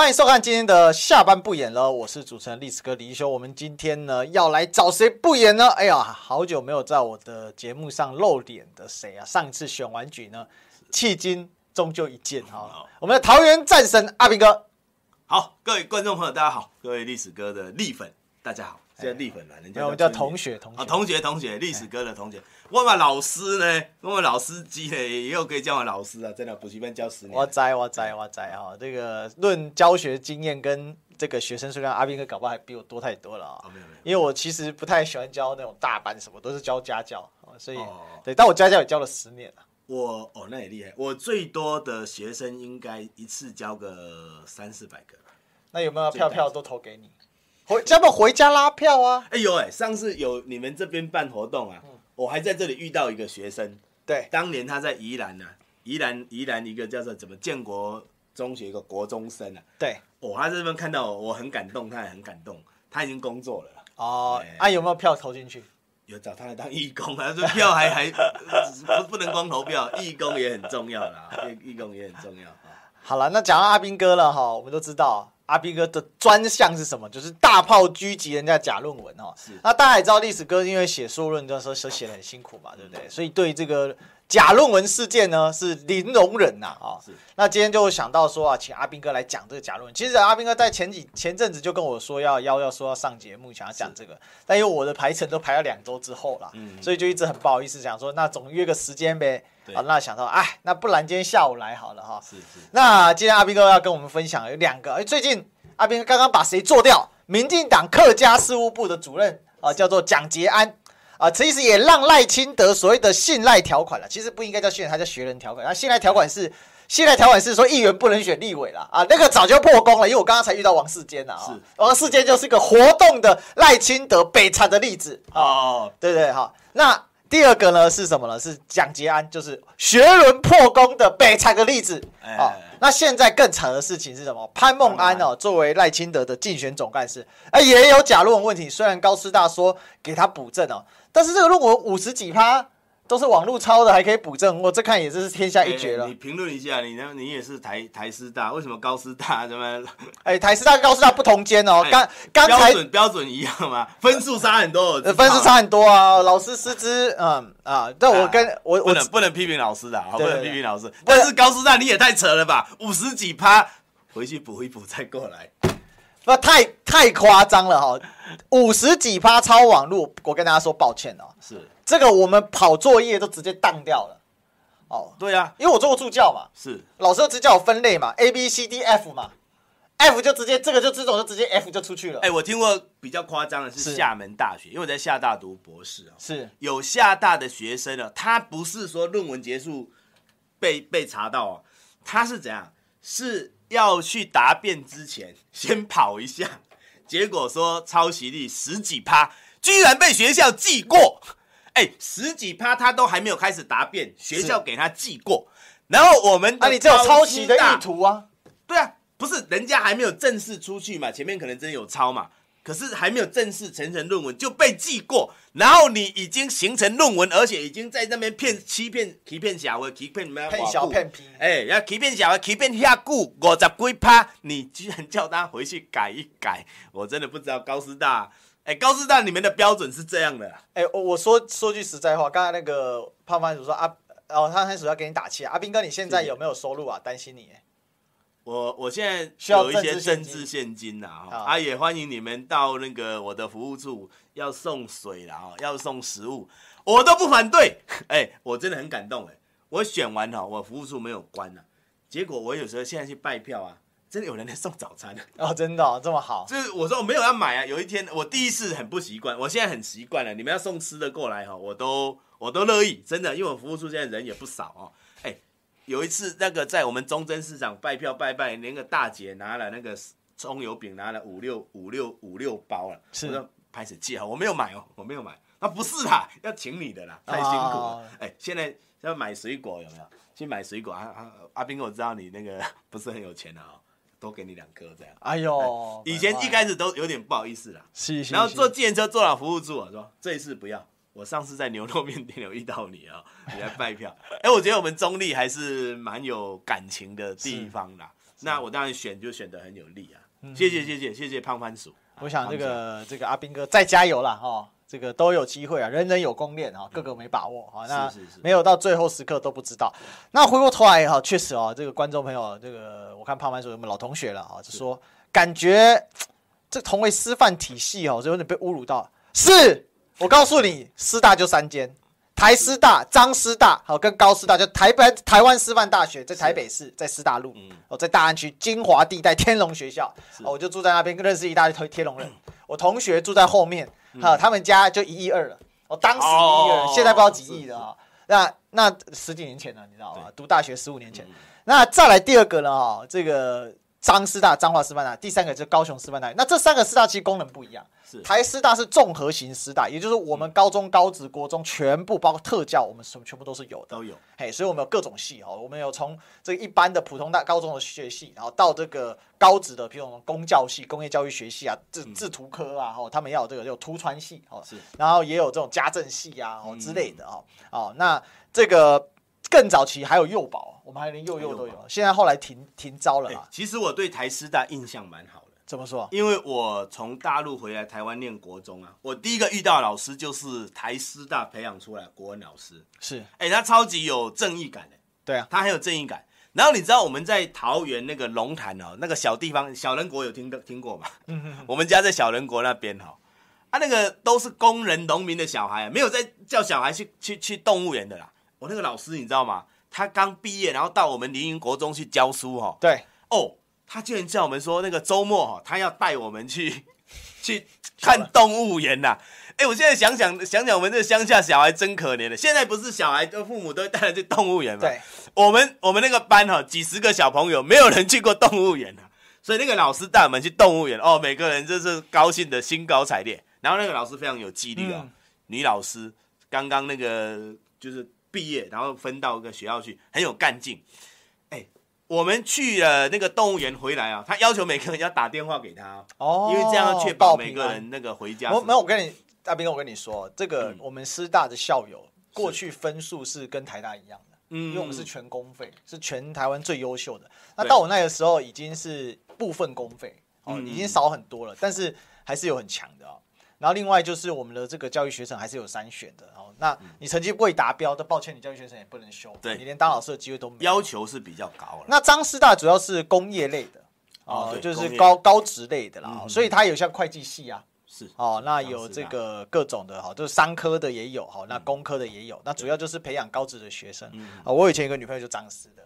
欢迎收看今天的下班不演了，我是主持人历史哥李一修。我们今天呢要来找谁不演呢？哎呀，好久没有在我的节目上露脸的谁啊？上一次选完举呢，迄今终究一见哈。我们的桃园战神阿兵哥，好，各位观众朋友大家好，各位历史哥的力粉大家好。叫立粉啦，人家我们叫同学，同学，同学，同学，历史哥的同学。我们老师呢，我们老司机呢，也有可以叫我老师啊，真的补习班教十年。我栽，我栽，我栽哈，这个论教学经验跟这个学生数量，阿斌哥搞不好还比我多太多了啊。没有没有，因为我其实不太喜欢教那种大班，什么都是教家教，所以对，但我家教也教了十年了。我哦，那也厉害，我最多的学生应该一次教个三四百个。那有没有票票都投给你？回，家不要回家拉票啊？哎呦哎，上次有你们这边办活动啊，我还在这里遇到一个学生。对，当年他在宜兰呢，宜兰宜兰一个叫做怎么建国中学一个国中生啊。对，哦，他这边看到我，我很感动，他也很感动，他已经工作了。哦，啊，有没有票投进去？有找他来当义工啊，这票还还 不不能光投票，义工也很重要啦，义工也很重要。好了，那讲到阿兵哥了哈，我们都知道。阿斌哥的专项是什么？就是大炮狙击人家假论文哦。那大家也知道，历史哥因为写硕论的时候写得很辛苦嘛，对不对？所以对这个假论文事件呢是零容忍呐啊。是。那今天就想到说啊，请阿斌哥来讲这个假论文。其实阿斌哥在前几前阵子就跟我说要要要说要上节目，想要讲这个，但因为我的排程都排到两周之后了，嗯，所以就一直很不好意思讲说，那总约个时间呗。好，那想到，哎，那不然今天下午来好了哈。是是。那今天阿斌哥要跟我们分享有两个，哎，最近阿斌刚刚把谁做掉？民进党客家事务部的主任啊，叫做蒋捷安啊，其实也让赖清德所谓的信赖条款了，其实不应该叫信赖，他叫学人条款。那信赖条款是信赖条款是说议员不能选立委了啊，那个早就破功了，因为我刚刚才遇到王世坚呐啊，是王世坚就是一个活动的赖清德北残的例子哦，对对好，那。第二个呢是什么呢？是蒋捷安，就是学伦破功的悲惨的例子。哦，那现在更惨的事情是什么？潘孟安哦，作为赖清德的竞选总干事，哎，也有假论文问题。虽然高师大说给他补正哦，但是这个论文五十几趴。都是网络抄的，还可以补正，我这看也是天下一绝了。欸、你评论一下，你呢？你也是台台师大，为什么高师大怎么？哎、欸，台师大跟高师大不同间哦。刚刚、欸、才标准标准一样吗？分数差很多，分数差很多啊！老师师资，嗯啊，但我跟、啊、我我不能不能批评老师的，不能批评老师。但是高师大你也太扯了吧？五十几趴，回去补一补再过来，不太太夸张了哈！五十几趴抄网络，我跟大家说抱歉哦。是。这个我们跑作业都直接当掉了，哦，对呀、啊，因为我做过助教嘛，是。老师都直接叫我分类嘛，A B C D F 嘛，F 就直接这个就这种就直接 F 就出去了。哎，我听过比较夸张的是厦门大学，因为我在厦大读博士啊，是。有厦大的学生啊，他不是说论文结束被被查到哦，他是怎样？是要去答辩之前 先跑一下，结果说抄袭率十几趴，居然被学校记过。哎，十几趴他都还没有开始答辩，学校给他记过，然后我们啊，你这有抄袭的意图啊？对啊，不是人家还没有正式出去嘛，前面可能真有抄嘛，可是还没有正式成成论文就被记过，然后你已经形成论文，而且已经在那边骗欺骗欺骗小孩，欺骗什么？骗小骗皮。哎，要欺骗小孩，欺骗下顾五十几趴，你居然叫他回去改一改，我真的不知道高师大。哎，高师大，你们的标准是这样的。哎，我我说说句实在话，刚才那个胖番薯说啊，哦，他番薯要给你打气啊，阿斌哥，你现在有没有收入啊？担心你。我我现在需要一些政治现金呐，啊，也欢迎你们到那个我的服务处，要送水啦，哦，要送食物，我都不反对。哎，我真的很感动哎，我选完哈，我服务处没有关了，结果我有时候现在去拜票啊。真的有人在送早餐 哦，真的、哦、这么好？就是我说我没有要买啊。有一天我第一次很不习惯，我现在很习惯了。你们要送吃的过来哈，我都我都乐意，真的，因为我服务处现在人也不少哦。哎，有一次那个在我们中贞市场拜票拜拜，连个大姐拿了那个葱油饼，拿了五六五六五六包了，是说拍手借哈，我没有买哦，我没有买。那不是啦，要请你的啦，太辛苦了。哎、哦，现在要买水果有没有？去买水果啊啊！阿斌，我知道你那个 不是很有钱的啊。多给你两颗这样。哎呦，以前一开始都有点不好意思啦。是是。然后坐计程车坐到服务处，我说这一次不要。我上次在牛肉面店有遇到你啊，你来拜票。哎，我觉得我们中立还是蛮有感情的地方啦。那我当然选就选的很有力啊。谢谢谢谢谢谢胖番薯。我想这个这个阿斌哥再加油了哈，这个都有机会啊，人人有功练啊，个个没把握啊。那没有到最后时刻都不知道。那回过头来哈，确实哦，这个观众朋友，这个我看胖番薯有没有老同学了啊，就说感觉这同为师范体系哦，就有点被侮辱到。是我告诉你，师大就三间。台师大、彰师大，好跟高师大，就台北台湾师范大学在台北市，在师大路，哦，在大安区金华地带天龙学校，我就住在那边，认识一大堆天龙人。我同学住在后面，哈，他们家就一亿二了，我当时一亿二，现在不知道几亿了啊。那那十几年前了，你知道吗？读大学十五年前。那再来第二个呢？哈，这个。彰师大、彰化师范大，第三个就是高雄师范大。那这三个师大其实功能不一样。是台师大是综合型师大，也就是我们高中、高职、国中全部包括特教，我们什么全部都是有的。都有。嘿，所以我们有各种系哦，我们有从这个一般的普通大高中的学系，然后到这个高职的，比如说工教系、工业教育学系啊，制制图科啊，哦，他们要有这个有图传系哦，是。然后也有这种家政系啊，哦之类的哦，哦，那这个。更早期还有幼保，我们还连幼幼都有。现在后来停停招了嘛。其实我对台师大印象蛮好的。怎么说？因为我从大陆回来台湾念国中啊，我第一个遇到的老师就是台师大培养出来的国文老师。是，哎，他超级有正义感的。对啊，他很有正义感。然后你知道我们在桃园那个龙潭哦，那个小地方小人国有听的听过吗？我们家在小人国那边哈，啊，那个都是工人农民的小孩啊，没有在叫小孩去去去动物园的啦。我那个老师你知道吗？他刚毕业，然后到我们林荫国中去教书哈。对哦，他居然叫我们说那个周末哈，他要带我们去 去看动物园呐。哎，我现在想想想想，我们这乡下小孩真可怜的。现在不是小孩的父母都会带他去动物园吗？对，我们我们那个班哈，几十个小朋友，没有人去过动物园啊。所以那个老师带我们去动物园哦，每个人就是高兴的兴高采烈。然后那个老师非常有纪律啊，女老师刚刚那个就是。毕业，然后分到一个学校去，很有干劲。哎，我们去了那个动物园回来啊，他要求每个人要打电话给他哦，因为这样要确保每个人那个回家。我没有，我跟你大兵哥，我跟你说，这个我们师大的校友过去分数是跟台大一样的，嗯，因为我们是全公费，是全台湾最优秀的。那到我那个时候已经是部分公费哦，已经少很多了，但是还是有很强的啊。然后另外就是我们的这个教育学程还是有筛选的哦。那你成绩未达标，都抱歉，你教育学程也不能修。对，你连当老师的机会都没有。要求是比较高了。那张师大主要是工业类的哦，就是高高职类的啦，所以它有像会计系啊，是哦，那有这个各种的哈，就是商科的也有哈，那工科的也有，那主要就是培养高职的学生啊。我以前有个女朋友就张师的。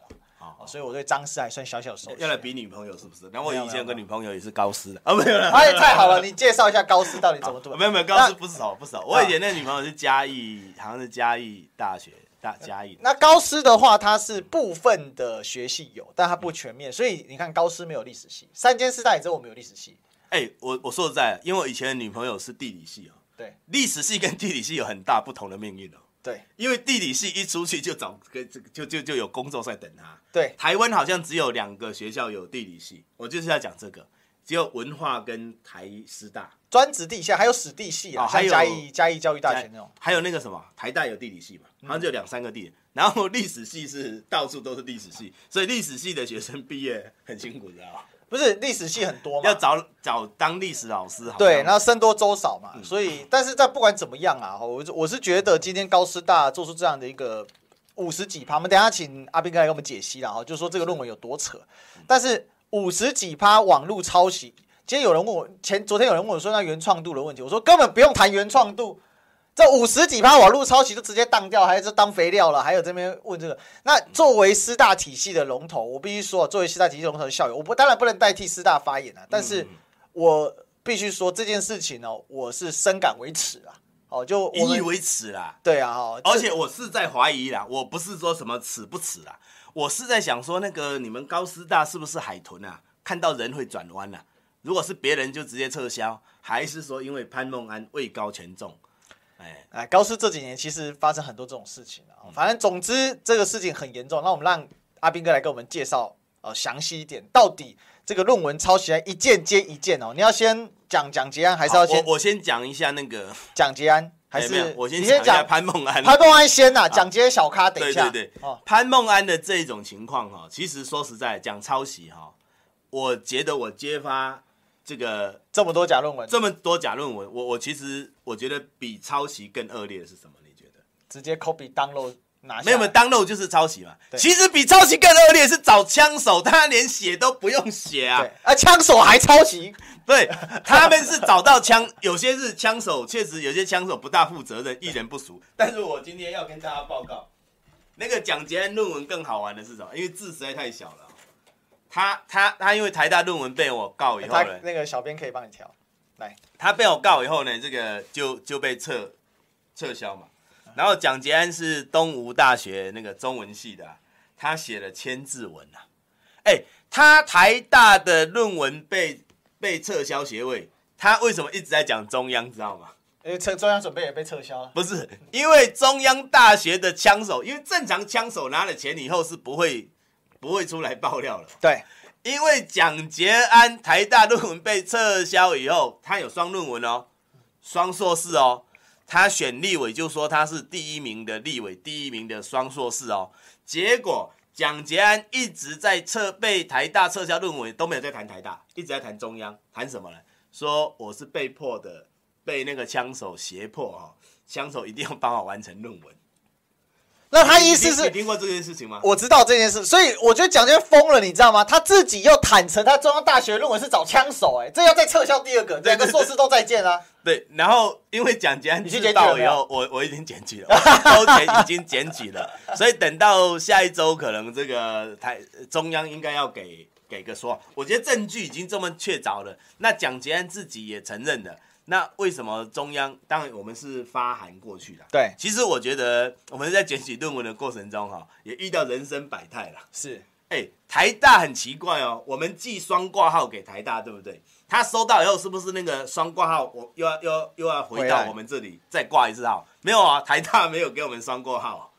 所以我对张师还算小小熟悉。要来比女朋友是不是？那我以前有个女朋友也是高师的啊，没有了。哎，太好了，你介绍一下高师到底怎么读？没有没有，高师不少不少。我以前那个女朋友是嘉义，好像是嘉义大学大嘉义。那高师的话，它是部分的学系有，但它不全面。所以你看，高师没有历史系，三间师大也只有我们有历史系。哎，我我说实在，因为我以前的女朋友是地理系啊，对，历史系跟地理系有很大不同的命运哦。对，因为地理系一出去就找跟这个就就就有工作在等他。对，台湾好像只有两个学校有地理系，我就是要讲这个，只有文化跟台师大。专职地下，还有史地系啊，还有嘉义嘉义教育大学那种，还有那个什么台大有地理系嘛，好像只有两三个地，然后历史系是到处都是历史系，所以历史系的学生毕业很辛苦，知道吧？不是历史系很多嘛，要找找当历史老师。对，然后僧多粥少嘛，所以，但是在不管怎么样啊，我我是觉得今天高师大做出这样的一个五十几趴，我们等下请阿斌哥来给我们解析了哈，就说这个论文有多扯。但是五十几趴网络抄袭，今天有人问我，前昨天有人问我说那原创度的问题，我说根本不用谈原创度。这五十几趴网络抄袭就直接当掉，还是当肥料了？还有这边问这个，那作为师大体系的龙头，我必须说，作为师大体系龙头的校友，我不当然不能代替师大发言啊，但是我必须说这件事情呢，我是深感为耻啊！哦，就引以为耻啦，对啊，哦，而且我是在怀疑啦，我不是说什么耻不耻啦，我是在想说，那个你们高师大是不是海豚啊？看到人会转弯啊？如果是别人就直接撤销，还是说因为潘梦安位高权重？哎，高师这几年其实发生很多这种事情啊。反正总之这个事情很严重。那我们让阿斌哥来给我们介绍呃详细一点，到底这个论文抄袭一件接一件哦。你要先讲蒋捷安，还是要先？我我先讲一下那个 蒋捷安，还是我先讲一下潘孟安。潘孟安先呐，蒋捷安小咖等一下。对对对，潘孟安的这种情况哈，其实说实在讲抄袭哈，我觉得我揭发这个这么多假论文，这么多假论文，我我其实我觉得比抄袭更恶劣的是什么？你觉得？直接 copy download 拿下？没有没有 download 就是抄袭嘛。其实比抄袭更恶劣是找枪手，他连写都不用写啊，啊枪手还抄袭？对，他们是找到枪，有些是枪手，确实有些枪手不大负责任，一人不熟。但是我今天要跟大家报告，那个蒋捷安论文更好玩的是什么？因为字实在太小了。他他他因为台大论文被我告以后呢，那个小编可以帮你调，来，他被我告以后呢，这个就就被撤撤销嘛。然后蒋捷安是东吴大学那个中文系的，他写了千字文啊，哎，他台大的论文被被撤销学位，他为什么一直在讲中央，知道吗？因为中央准备也被撤销了，不是因为中央大学的枪手，因为正常枪手拿了钱以后是不会。不会出来爆料了。对，因为蒋捷安台大论文被撤销以后，他有双论文哦，双硕士哦，他选立委就说他是第一名的立委，第一名的双硕士哦。结果蒋捷安一直在撤被台大撤销论文，都没有在谈台大，一直在谈中央，谈什么呢？说我是被迫的，被那个枪手胁迫哦，枪手一定要帮我完成论文。那他意思是，你听过这件事情吗？我知道这件事，所以我觉得蒋捷安疯了，你知道吗？他自己又坦诚他中央大学论文是找枪手，哎，这要再撤销第二个，两个硕士都再见啊。对，然后因为蒋捷安知道以后，我我已经检举了，周前已经检举了，所以等到下一周，可能这个台中央应该要给给个说，我觉得证据已经这么确凿了，那蒋捷安自己也承认了。那为什么中央？当然我们是发函过去的。对，其实我觉得我们在检举论文的过程中，哈，也遇到人生百态了。是，哎、欸，台大很奇怪哦，我们寄双挂号给台大，对不对？他收到以后，是不是那个双挂号，我又要又又要回到我们这里再挂一次号？没有啊，台大没有给我们双挂号，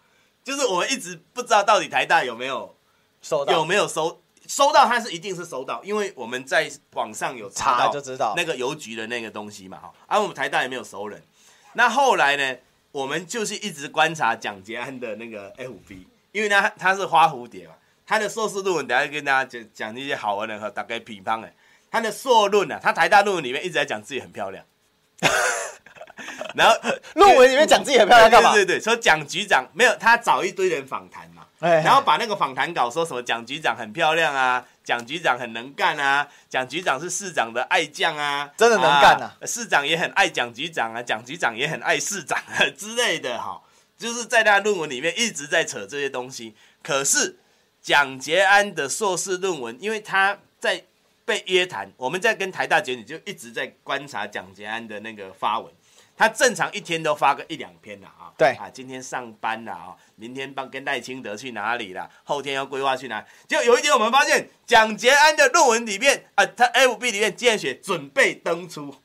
就是我们一直不知道到底台大有没有收到，有没有收。收到，他是一定是收到，因为我们在网上有查到就知道那个邮局的那个东西嘛，哈，啊我们台大也没有熟人。那后来呢，我们就是一直观察蒋捷安的那个 FB，因为他他是花蝴蝶嘛，他的硕士论文等下跟大家讲讲那些好玩的和大概乒乓的，他的硕论啊，他台大论文里面一直在讲自己很漂亮，然后论文里面讲自己很漂亮干嘛？对对对，说蒋局长没有，他找一堆人访谈。然后把那个访谈稿说什么蒋局长很漂亮啊，蒋局长很能干啊，蒋局长是市长的爱将啊，真的能干啊，啊，市长也很爱蒋局长啊，蒋局长也很爱市长啊 之类的哈，就是在他论文里面一直在扯这些东西。可是蒋捷安的硕士论文，因为他在被约谈，我们在跟台大检举，就一直在观察蒋捷安的那个发文。他正常一天都发个一两篇了啊，对啊，今天上班了啊，明天帮跟赖清德去哪里了，后天要规划去哪里，就有一天我们发现蒋捷安的论文里面啊，他 FB 里面竟然写准备登出，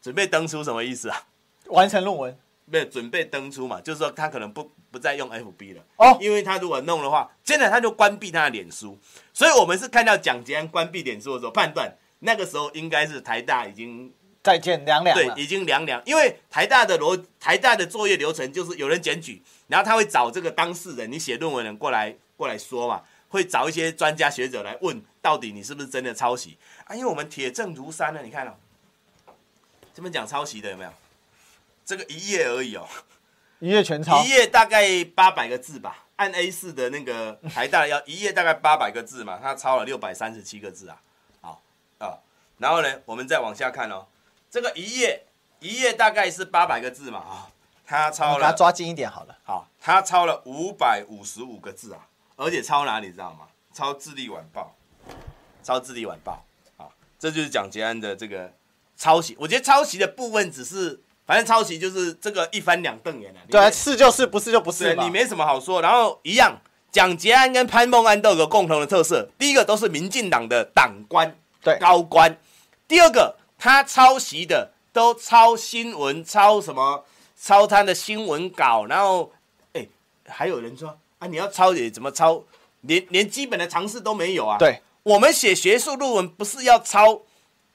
准备登出什么意思啊？完成论文？没有准备登出嘛，就是说他可能不不再用 FB 了哦，因为他如果弄的话，现在他就关闭他的脸书，所以我们是看到蒋捷安关闭脸书的时候，判断那个时候应该是台大已经。再见凉凉，对，已经凉凉。因为台大的逻台大的作业流程就是有人检举，然后他会找这个当事人，你写论文人过来过来说嘛，会找一些专家学者来问，到底你是不是真的抄袭啊？因为我们铁证如山呢，你看哦，这边讲抄袭的有没有？这个一页而已哦，一页全抄，一页大概八百个字吧，按 A 四的那个台大要一页大概八百个字嘛，他抄了六百三十七个字啊，好啊，然后呢，我们再往下看哦。这个一页一页大概是八百个字嘛啊，他抄了，给他抓紧一点好了。好，他抄了五百五十五个字啊，而且抄哪里知道吗？抄《智利晚报》，抄《智利晚报》啊，这就是蒋捷安的这个抄袭。我觉得抄袭的部分只是，反正抄袭就是这个一翻两瞪眼了。对，是就是，不是就不是，你没什么好说。然后一样，蒋捷安跟潘孟安都有个共同的特色，第一个都是民进党的党官，对，高官。第二个。他抄袭的都抄新闻，抄什么？抄他的新闻稿，然后，哎，还有人说啊，你要抄也怎么抄？连连基本的常识都没有啊。对，我们写学术论文不是要抄，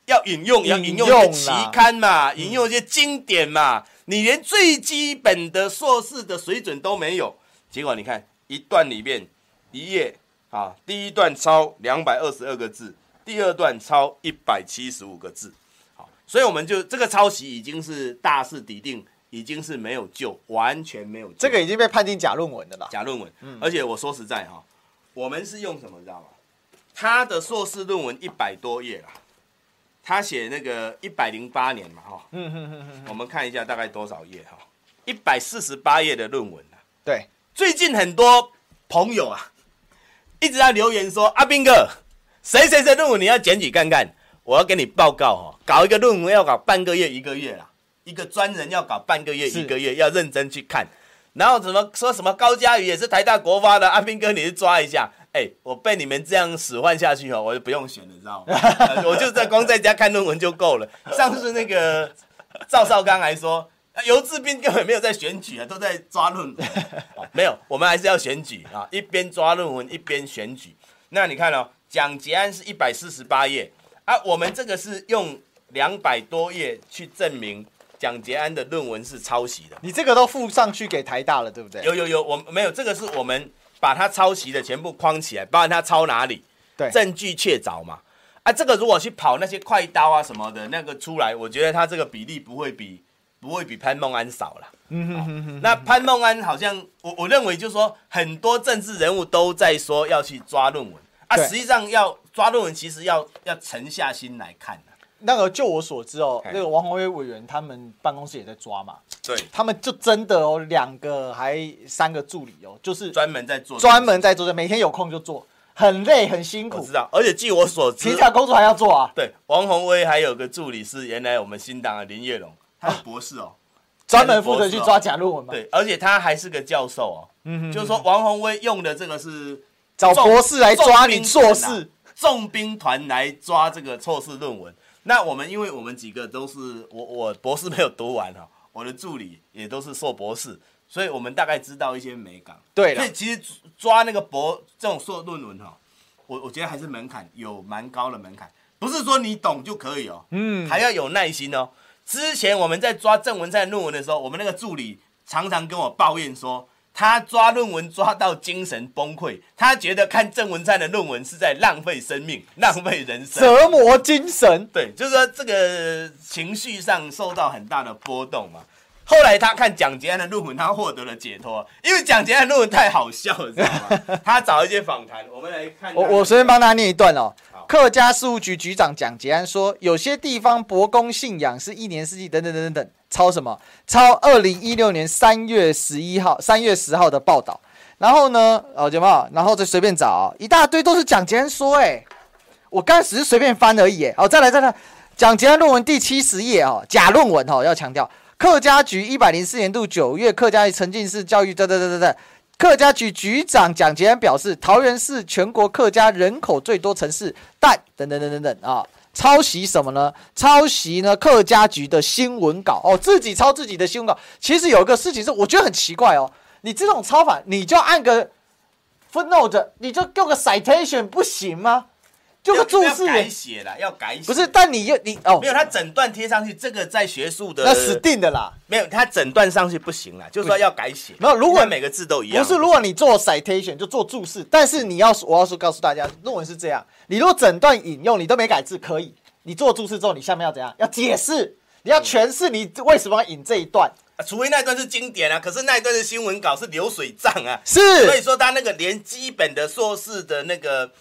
要引用，要引用一些期刊嘛，引用一些经典嘛。你连最基本的硕士的水准都没有，结果你看一段里面一页啊，第一段抄两百二十二个字。第二段抄一百七十五个字，好，所以我们就这个抄袭已经是大势已定，已经是没有救，完全没有救。这个已经被判定假论文的了。假论文，嗯、而且我说实在哈，我们是用什么知道吗？他的硕士论文一百多页啦，他写那个一百零八年嘛哈，嗯我们看一下大概多少页哈，一百四十八页的论文。对，最近很多朋友啊，一直在留言说阿斌哥。谁谁谁论文你要检举看看，我要跟你报告哈，搞一个论文要搞半个月一个月啦，一个专人要搞半个月一个月，要认真去看，然后怎么说什么高嘉宇也是台大国发的，阿斌哥你去抓一下，哎，我被你们这样使唤下去哦，我就不用选了，知道吗？我就在光在家看论文就够了。上次那个赵少刚还说，游志斌根本没有在选举啊，都在抓论文，没有，我们还是要选举啊，一边抓论文一边选举。那你看哦。讲结案是一百四十八页啊，我们这个是用两百多页去证明蒋捷安的论文是抄袭的。你这个都附上去给台大了，对不对？有有有，我没有这个是我们把他抄袭的全部框起来，包含他抄哪里，对，证据确凿嘛。啊，这个如果去跑那些快刀啊什么的那个出来，我觉得他这个比例不会比不会比潘孟安少了。嗯哼哼哼。那潘孟安好像我我认为就是说很多政治人物都在说要去抓论文。啊，实际上要抓论文，其实要要沉下心来看的。那个，就我所知哦，那个王宏威委员他们办公室也在抓嘛。对，他们就真的哦，两个还三个助理哦，就是专门在做，专门在做的，每天有空就做，很累很辛苦。我知道，而且据我所知，其他工作还要做啊。对，王宏威还有个助理是原来我们新党的林月龙，他是博士哦，专门负责去抓假论文嘛。对，而且他还是个教授哦。嗯哼，就是说王宏威用的这个是。找博士来抓你硕士，重兵团来抓这个硕士论文。那我们因为我们几个都是我我博士没有读完哈，我的助理也都是硕博士，所以我们大概知道一些美感。对，所以其实抓那个博这种硕论文哈，我我觉得还是门槛有蛮高的门槛，不是说你懂就可以哦，嗯，还要有耐心哦。之前我们在抓郑文灿论文的时候，我们那个助理常常跟我抱怨说。他抓论文抓到精神崩溃，他觉得看郑文灿的论文是在浪费生命、浪费人生、折磨精神。对，就是说这个情绪上受到很大的波动嘛。后来他看蒋捷安的论文，他获得了解脱，因为蒋捷安的论文太好笑了，知道吗？他找一些访谈，我们来看。我我随便帮他念一段哦。客家事务局局长蒋捷安说：“有些地方伯公信仰是一年四季等等等等等，抄什么？抄二零一六年三月十一号、三月十号的报道。然后呢，哦，姐妹？然后再随便找一大堆，都是蒋捷安说。哎，我刚才只是随便翻而已。哎，好，再来再来，蒋捷安论文第七十页哦，假论文哦，要强调，客家局一百零四年度九月，客家沉浸式教育，对对对对对。”客家局局长蒋捷安表示，桃园是全国客家人口最多城市，但等等等等等啊，抄袭什么呢？抄袭呢？客家局的新闻稿哦，自己抄自己的新闻稿。其实有一个事情是，我觉得很奇怪哦，你这种抄法，你就按个 footnote，你就给个 citation 不行吗？就个注释改写了，要改写。不是，但你又你哦，没有，他整段贴上去，这个在学术的那死定的啦。没有，他整段上去不行了，就是说要改写。没有，如果每个字都一样，不是，如果你做 citation 就做注释，但是你要我要说告诉大家，论文是这样，你如果整段引用你都没改字，可以，你做注释之后，你下面要怎样？要解释，你要诠释你为什么要引这一段。除非那段是经典啊，可是那一段的新闻稿是流水账啊，是，所以说他那个连基本的硕士的那个。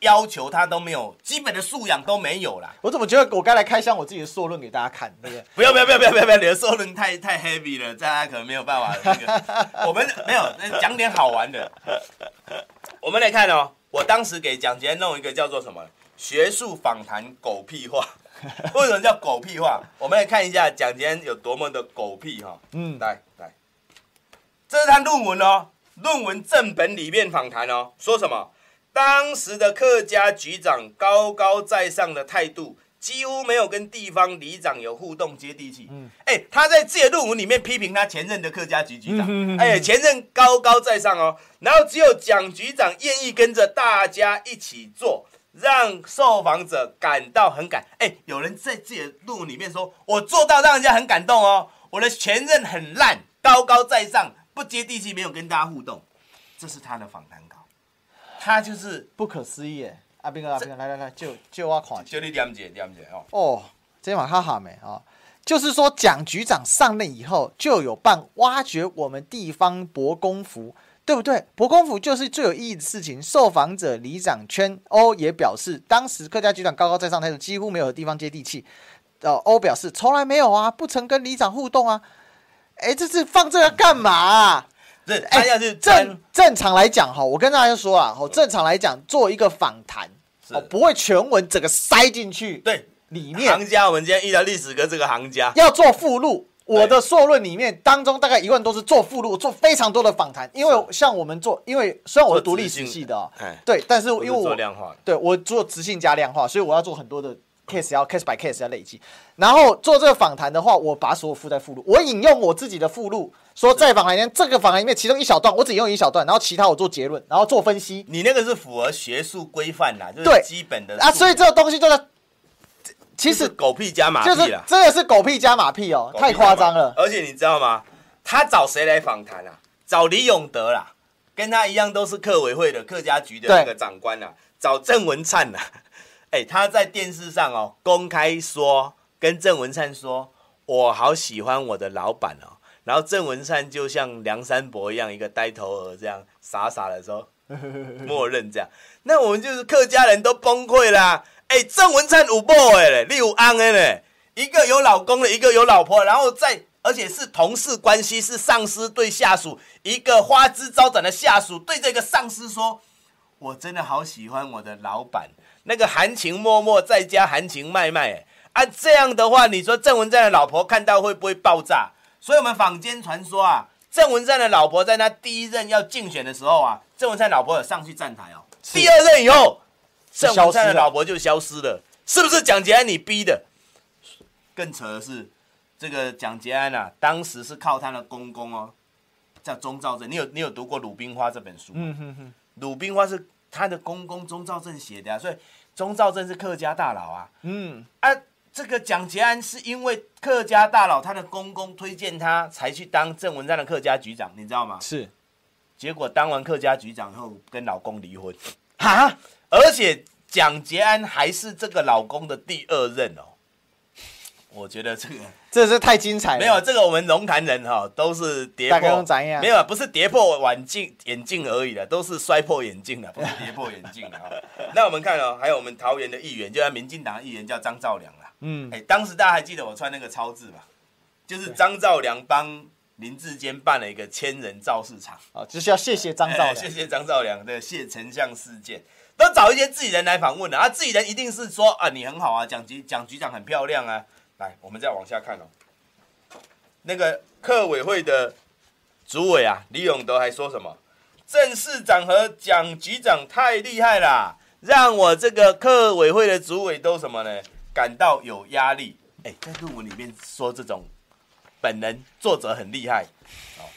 要求他都没有，基本的素养都没有啦。我怎么觉得我该来开箱我自己的硕论给大家看，对不对？不要不要不要不要不要，你的硕论太太 heavy 了，大家可能没有办法。那个我们没有讲点好玩的。我们来看哦，我当时给蒋捷安弄一个叫做什么学术访谈狗屁话。为什么叫狗屁话？我们来看一下蒋捷安有多么的狗屁哈。嗯，来来，这是他论文哦，论文正本里面访谈哦，说什么？当时的客家局长高高在上的态度，几乎没有跟地方里长有互动接地气。嗯，哎，他在自己的论文里面批评他前任的客家局局长，哎，前任高高在上哦，然后只有蒋局长愿意跟着大家一起做，让受访者感到很感。哎，有人在自己的论文里面说，我做到让人家很感动哦，我的前任很烂，高高在上，不接地气，没有跟大家互动，这是他的访谈。他就是不可思议，阿兵哥，阿兵哥，来来来，就就我看，就你点解点解哦。哦，这晚哈哈没啊，就是说蒋局长上任以后，就有办挖掘我们地方博公府，对不对？博公府就是最有意义的事情。受访者里长圈欧也表示，当时客家局长高高在上态度，几乎没有地方接地气。呃，欧表示从来没有啊，不曾跟里长互动啊。哎，这是放这个干嘛啊？这哎呀，是正正常来讲哈，我跟大家说啊，哈，正常来讲做一个访谈，哦，不会全文整个塞进去。对，里面。行家，我们今天遇到历史跟这个行家。要做附录。我的硕论里面当中大概一万都是做附录，做非常多的访谈，因为像我们做，因为虽然我是读历史系的，对，但是因为我做量化，对我做直性加量化，所以我要做很多的。case 要 case by case 要累积，然后做这个访谈的话，我把所有附在附录，我引用我自己的附录，说在访谈里面这个访谈里面其中一小段，我只用一小段，然后其他我做结论，然后做分析。你那个是符合学术规范啦，就是基本的啊，所以这个东西就是其实狗屁加马屁就是真的是狗屁加马屁哦，太夸张了。而且你知道吗？他找谁来访谈啊？找李永德啦，跟他一样都是客委会的客家局的那个长官啊，找郑文灿呐。哎，他在电视上哦，公开说跟郑文灿说，我好喜欢我的老板哦。然后郑文灿就像梁山伯一样，一个呆头鹅这样傻傻的说，默认这样。那我们就是客家人都崩溃啦。哎，郑文灿有某的嘞，你有翁的嘞，一个有老公的，一个有老婆，然后在而且是同事关系，是上司对下属，一个花枝招展的下属对这个上司说，我真的好喜欢我的老板。那个含情脉脉，再加含情脉脉，啊，这样的话，你说郑文灿的老婆看到会不会爆炸？所以我们坊间传说啊，郑文灿的老婆在他第一任要竞选的时候啊，郑文灿老婆有上去站台哦。第二任以后，郑文灿的老婆就消失了，是不是蒋捷安你逼的？更扯的是，这个蒋捷安啊，当时是靠他的公公哦，叫钟兆政。你有你有读过《鲁冰花》这本书吗？嗯哼哼，《鲁冰花》是他的公公钟兆正写的啊，所以。钟兆正是客家大佬啊，嗯啊，这个蒋捷安是因为客家大佬他的公公推荐他才去当郑文山的客家局长，你知道吗？是，结果当完客家局长后跟老公离婚，哈，而且蒋捷安还是这个老公的第二任哦。我觉得这个 这是太精彩了。没有这个，我们龙潭人哈都是跌破，没有，不是跌破眼镜眼镜而已的，都是摔破眼镜的，不是 跌破眼镜的哈。那我们看哦，还有我们桃园的议员，就在民进党的议员叫张兆良啦。嗯，哎，当时大家还记得我穿那个超字吧？就是张兆良帮林志坚办了一个千人造市场啊，就是要谢谢张兆良，谢谢张兆良的谢丞相事件，都找一些自己人来访问的啊，自己人一定是说啊，你很好啊，蒋局蒋局长很漂亮啊。来，我们再往下看哦。那个客委会的主委啊，李永德还说什么？郑市长和蒋局长太厉害啦，让我这个客委会的主委都什么呢？感到有压力。哎，在论文里面说这种本人作者很厉害，哦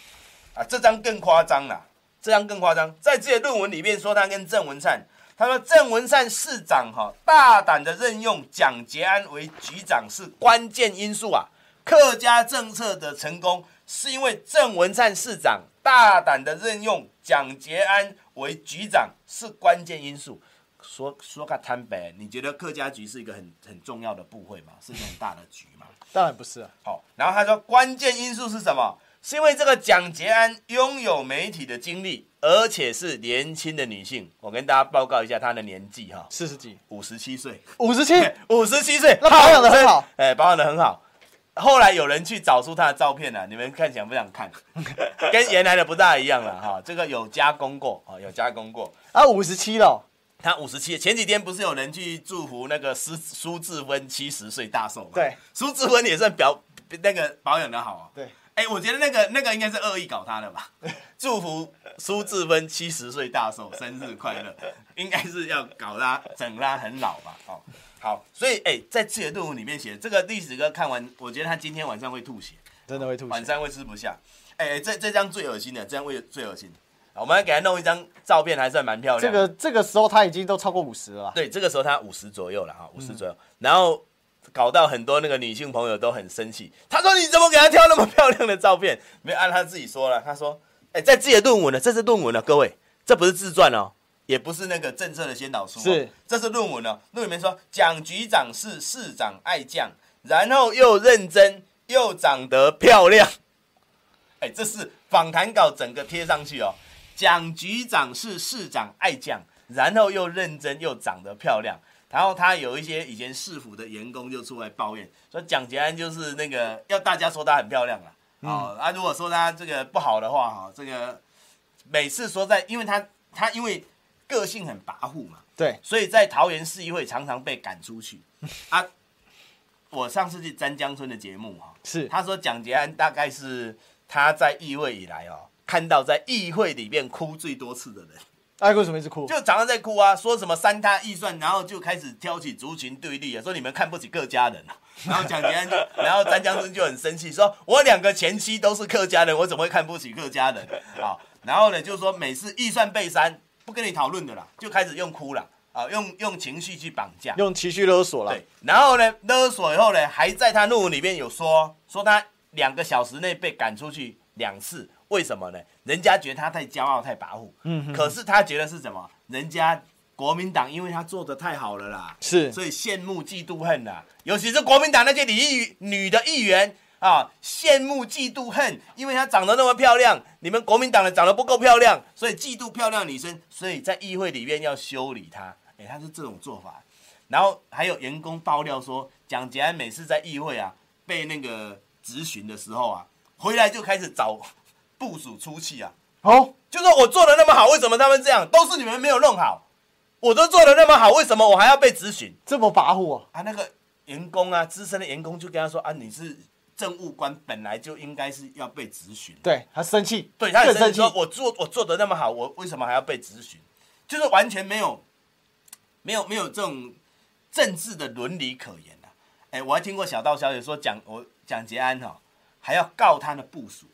啊，这张更夸张了，这张更夸张，在自己的论文里面说他跟郑文灿。他说：“郑文灿市长哈大胆的任用蒋捷安为局长是关键因素啊，客家政策的成功是因为郑文灿市长大胆的任用蒋捷安为局长是关键因素。说说个坦白，你觉得客家局是一个很很重要的部会吗？是一个很大的局吗？当然不是啊。好，然后他说关键因素是什么？是因为这个蒋捷安拥有媒体的经历。”而且是年轻的女性，我跟大家报告一下她的年纪哈，四十几，五十七岁，五十七，五十七岁，那保养的很好，哎，保养的很好。后来有人去找出她的照片了，你们看想不想看？跟原来的不大一样了哈，这个有加工过啊，有加工过啊，五十七了，她五十七。前几天不是有人去祝福那个苏苏志芬七十岁大寿吗？对，苏志芬也算表那个保养的好啊。对。哎、欸，我觉得那个那个应该是恶意搞他的吧？祝福苏志芬七十岁大寿，生日快乐，应该是要搞他整他很老吧？哦，好，所以哎、欸，在自己的论文里面写这个历史哥看完，我觉得他今天晚上会吐血，真的会吐血，晚上会吃不下。哎、欸，这这张最恶心的，这张会最恶心。我们来给他弄一张照片，还算蛮漂亮。这个这个时候他已经都超过五十了。对，这个时候他五十左右了哈，五十左右，嗯、然后。搞到很多那个女性朋友都很生气。他说：“你怎么给他挑那么漂亮的照片？”没按他自己说了。他说：“哎、欸，在自己的论文呢，这是论文呢，各位，这不是自传哦。也不是那个政策的先导书，是，这是论文哦。论文里面说，蒋局长是市长爱将，然后又认真又长得漂亮。哎，这是访谈稿整个贴上去哦。蒋局长是市长爱将，然后又认真又长得漂亮。然后他有一些以前市府的员工就出来抱怨，说蒋捷安就是那个要大家说他很漂亮啊。啊、嗯哦，啊，如果说他这个不好的话，哈，这个每次说在，因为他他因为个性很跋扈嘛，对，所以在桃园市议会常常被赶出去。啊，我上次去詹江村的节目哈，是他说蒋捷安大概是他在议会以来哦，看到在议会里面哭最多次的人。爱为什么意思哭？就常常在哭啊，说什么三他预算，然后就开始挑起族群对立啊，说你们看不起客家人啊。然后蒋捷安就，然后詹江生就很生气，说我两个前妻都是客家人，我怎么会看不起客家人？啊，然后呢，就说每次预算被删，不跟你讨论的啦，就开始用哭了啊，用用情绪去绑架，用情绪勒索了。对，然后呢，勒索以后呢，还在他论文里面有说，说他两个小时内被赶出去两次，为什么呢？人家觉得他太骄傲、太跋扈，嗯，可是他觉得是什么？人家。国民党因为他做的太好了啦，是，所以羡慕嫉妒恨呐。尤其是国民党那些女议女的议员啊，羡慕嫉妒恨，因为她长得那么漂亮，你们国民党的长得不够漂亮，所以嫉妒漂亮女生，所以在议会里面要修理她。哎，他是这种做法。然后还有员工爆料说，蒋捷安每次在议会啊被那个质询的时候啊，回来就开始找部署出气啊。哦，就说我做的那么好，为什么他们这样？都是你们没有弄好。我都做的那么好，为什么我还要被质询？这么跋扈啊！啊，那个员工啊，资深的员工就跟他说啊，你是政务官，本来就应该是要被质询。对，他生气，对他很生气，说我做我做的那么好，我为什么还要被质询？就是完全没有，没有没有这种政治的伦理可言啊！哎，我还听过小道消息说，蒋我蒋捷安哈还要告他的部属，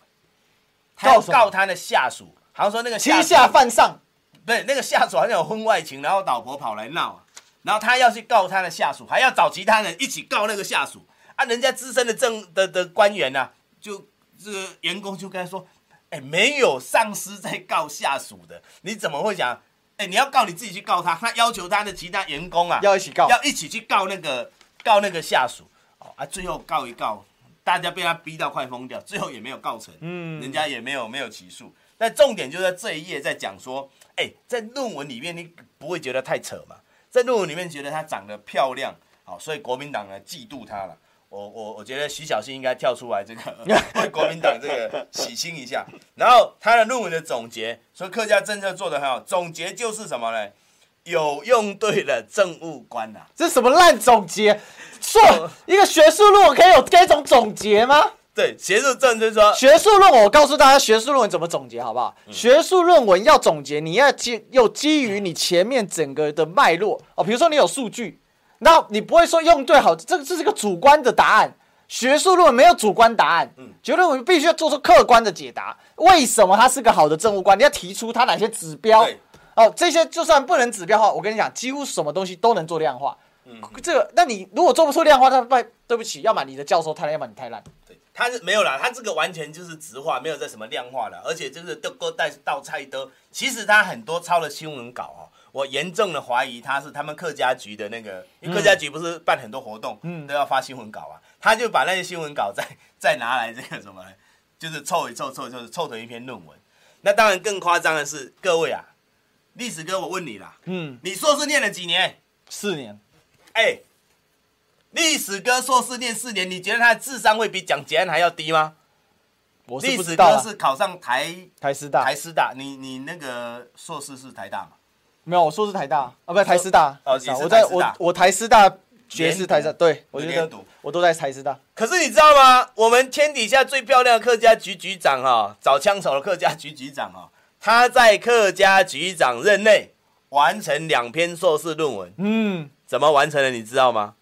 还要告他的下属，好像说那个欺下犯上。不对，那个下属好像有婚外情，然后老婆跑来闹，然后他要去告他的下属，还要找其他人一起告那个下属啊！人家资深的政的的官员呐、啊，就这个员工就跟他说：“哎，没有上司在告下属的，你怎么会讲？哎，你要告你自己去告他，他要求他的其他员工啊，要一起告，要一起去告那个告那个下属哦啊！最后告一告，大家被他逼到快疯掉，最后也没有告成，嗯，人家也没有没有起诉。但重点就在这一页在讲说。”哎，在论文里面你不会觉得太扯嘛？在论文里面觉得她长得漂亮，好，所以国民党呢嫉妒她了。我我我觉得徐小新应该跳出来这个 为国民党这个洗清一下。然后他的论文的总结说客家政策做得很好，总结就是什么呢？有用对了政务官呐、啊，这是什么烂总结？说一个学术论文可以有这种总结吗？对，学术政就是说，学术论文，我告诉大家，学术论文怎么总结，好不好？嗯、学术论文要总结，你要基又基于你前面整个的脉络哦。比如说你有数据，那你不会说用对好，这这是个主观的答案。学术论文没有主观答案，嗯，学术论文必须要做出客观的解答。为什么它是个好的政务官？你要提出它哪些指标？对哦，这些就算不能指标化，我跟你讲，几乎什么东西都能做量化。嗯，这个，那你如果做不出量化，那对对不起，要么你的教授太烂，要么你太烂。对他是没有啦，他这个完全就是直化，没有在什么量化的，而且就是都够带倒菜的。其实他很多抄了新闻稿哦，我严重的怀疑他是他们客家局的那个，因为客家局不是办很多活动，嗯，都要发新闻稿啊，他就把那些新闻稿再再拿来这个什么，就是凑一凑凑就是凑成一篇论文。那当然更夸张的是，各位啊，历史哥，我问你啦，嗯，你硕士念了几年？四年。哎。历史哥硕士念四年，你觉得他的智商会比蒋捷安还要低吗？我是不知道。历史哥是考上台台师大，台师大。你你那个硕士是台大吗？没有，我硕士台大啊，不是台师大。哦，我在我我台师大学士台师大，对，我觉得我都在台师大。可是你知道吗？我们天底下最漂亮的客家局局长哈，找枪手的客家局局长哈，他在客家局长任内完成两篇硕士论文。嗯，怎么完成的？你知道吗？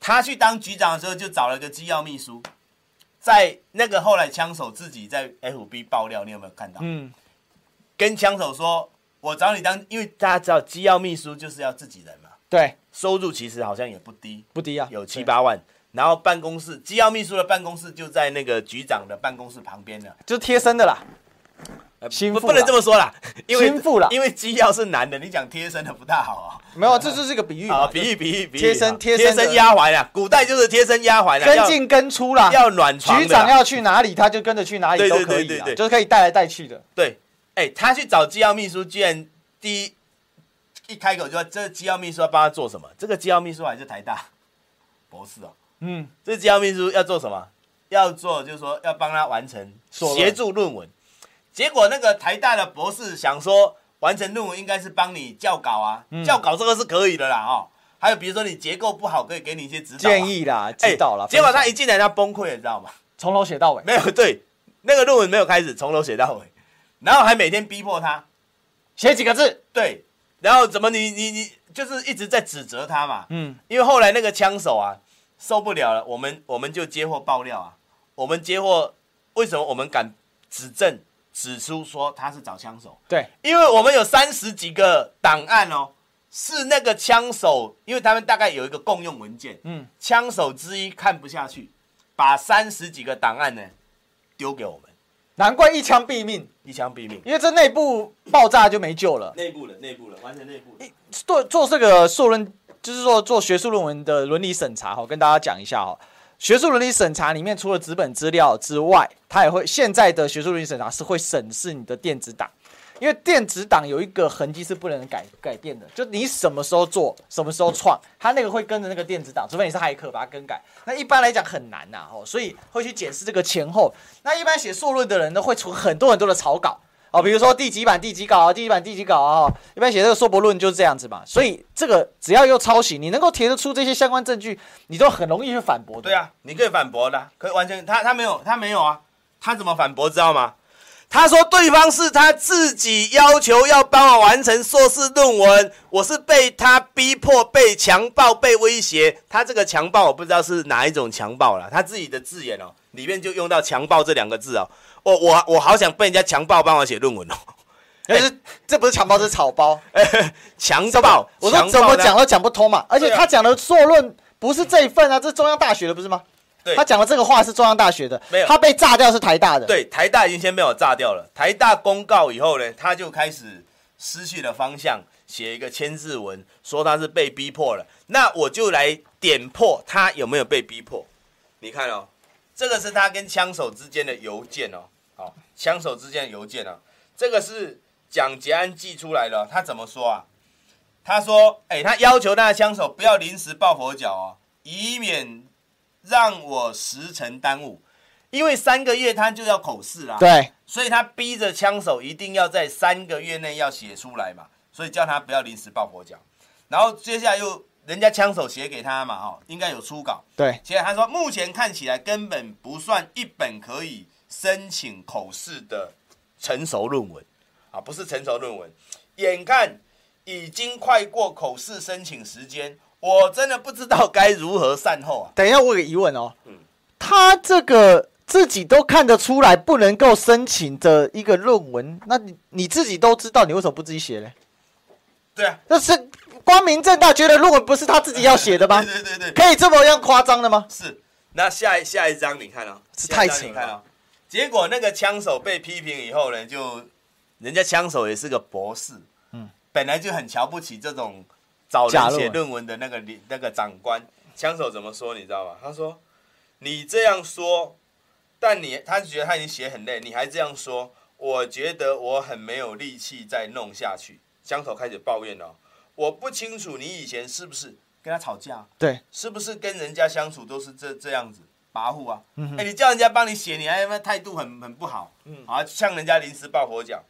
他去当局长的时候，就找了个机要秘书，在那个后来枪手自己在 FB 爆料，你有没有看到？嗯，跟枪手说：“我找你当，因为大家知道机要秘书就是要自己人嘛。”对，收入其实好像也不低，不低啊，有七八万。然后办公室机要秘书的办公室就在那个局长的办公室旁边了，就贴身的啦。不不能这么说啦，心腹啦，因为机要是男的，你讲贴身的不大好啊。没有，这就是一个比喻啊，比喻比喻比喻，贴身贴身贴身丫鬟啊，古代就是贴身丫鬟啊，跟进跟出啦，要暖床，局长要去哪里，他就跟着去哪里都可以，对对对，就是可以带来带去的。对，哎，他去找机要秘书，居然第一一开口就说：“这机要秘书要帮他做什么？”这个机要秘书还是台大博士哦。嗯，这机要秘书要做什么？要做就是说要帮他完成协助论文。结果那个台大的博士想说，完成论文应该是帮你校稿啊，校稿这个是可以的啦哦。还有比如说你结构不好，可以给你一些指导建议啦，指导啦。结果他一进来他崩溃了，你知道吗？从头写到尾，没有对，那个论文没有开始，从头写到尾，然后还每天逼迫他。写几个字，对，然后怎么你你你就是一直在指责他嘛，嗯，因为后来那个枪手啊受不了了，我们我们就接获爆料啊，我们接获为什么我们敢指证？指出说他是找枪手，对，因为我们有三十几个档案哦，是那个枪手，因为他们大概有一个共用文件，嗯，枪手之一看不下去，把三十几个档案呢丢给我们，难怪一枪毙命，一枪毙命，因为这内部爆炸就没救了，内部了，内部了，完全内部了。做做这个硕论，就是说做学术论文的伦理审查哈，跟大家讲一下哈。学术伦理审查里面，除了纸本资料之外，它也会现在的学术伦理审查是会审视你的电子档，因为电子档有一个痕迹是不能改改变的，就你什么时候做，什么时候创，它那个会跟着那个电子档，除非你是骇客把它更改。那一般来讲很难呐，哦，所以会去检视这个前后。那一般写硕论的人呢，会出很多很多的草稿。哦，比如说第几版第几稿啊，第几版第几稿啊，一般写这个硕博论就是这样子嘛。所以这个只要又抄袭，你能够提得出这些相关证据，你都很容易去反驳。对啊，你可以反驳的，可以完全他他没有他没有啊，他怎么反驳知道吗？他说对方是他自己要求要帮我完成硕士论文，我是被他逼迫、被强暴、被威胁。他这个强暴我不知道是哪一种强暴了，他自己的字眼哦，里面就用到强暴这两个字哦。我我我好想被人家强暴帮我写论文哦，但 是这不是强暴，是草包。强暴，我说怎么讲都讲不通嘛。而且他讲的硕论不是这一份啊，这是中央大学的不是吗？对，他讲的这个话是中央大学的，没有，他被炸掉是台大的。对，台大已经先被我炸掉了。台大公告以后呢，他就开始失去了方向，写一个千字文，说他是被逼迫了。那我就来点破他有没有被逼迫。你看哦，这个是他跟枪手之间的邮件哦。好，枪手之间的邮件啊，这个是蒋捷安寄出来的。他怎么说啊？他说：“哎，他要求那个枪手不要临时抱佛脚哦，以免让我时辰耽误。因为三个月他就要口试啦，对，所以他逼着枪手一定要在三个月内要写出来嘛，所以叫他不要临时抱佛脚。然后接下来又人家枪手写给他嘛，哦，应该有初稿。对，现在他说目前看起来根本不算一本可以。”申请口试的成熟论文啊，不是成熟论文，眼看已经快过口试申请时间，我真的不知道该如何善后啊。等一下，我有个疑问哦，嗯，他这个自己都看得出来不能够申请的一个论文，那你你自己都知道，你为什么不自己写呢？对啊，那是光明正大觉得论文不是他自己要写的吗？对对对对，可以这么样夸张的吗？是。那下一下一张你看啊，是太扯了。结果那个枪手被批评以后呢，就人家枪手也是个博士，嗯，本来就很瞧不起这种找人写论文的那个那个长官。枪手怎么说你知道吗？他说：“你这样说，但你他觉得他已经写很累，你还这样说，我。觉得我。很没有力气再弄下去。”枪手开始抱怨了：“我。不清楚你以前是不是跟他吵架？对，是不是跟人家相处都是这这样子？”跋扈啊！哎、嗯欸，你叫人家帮你写，你还他妈态度很很不好，嗯，啊，呛人家临时抱佛脚，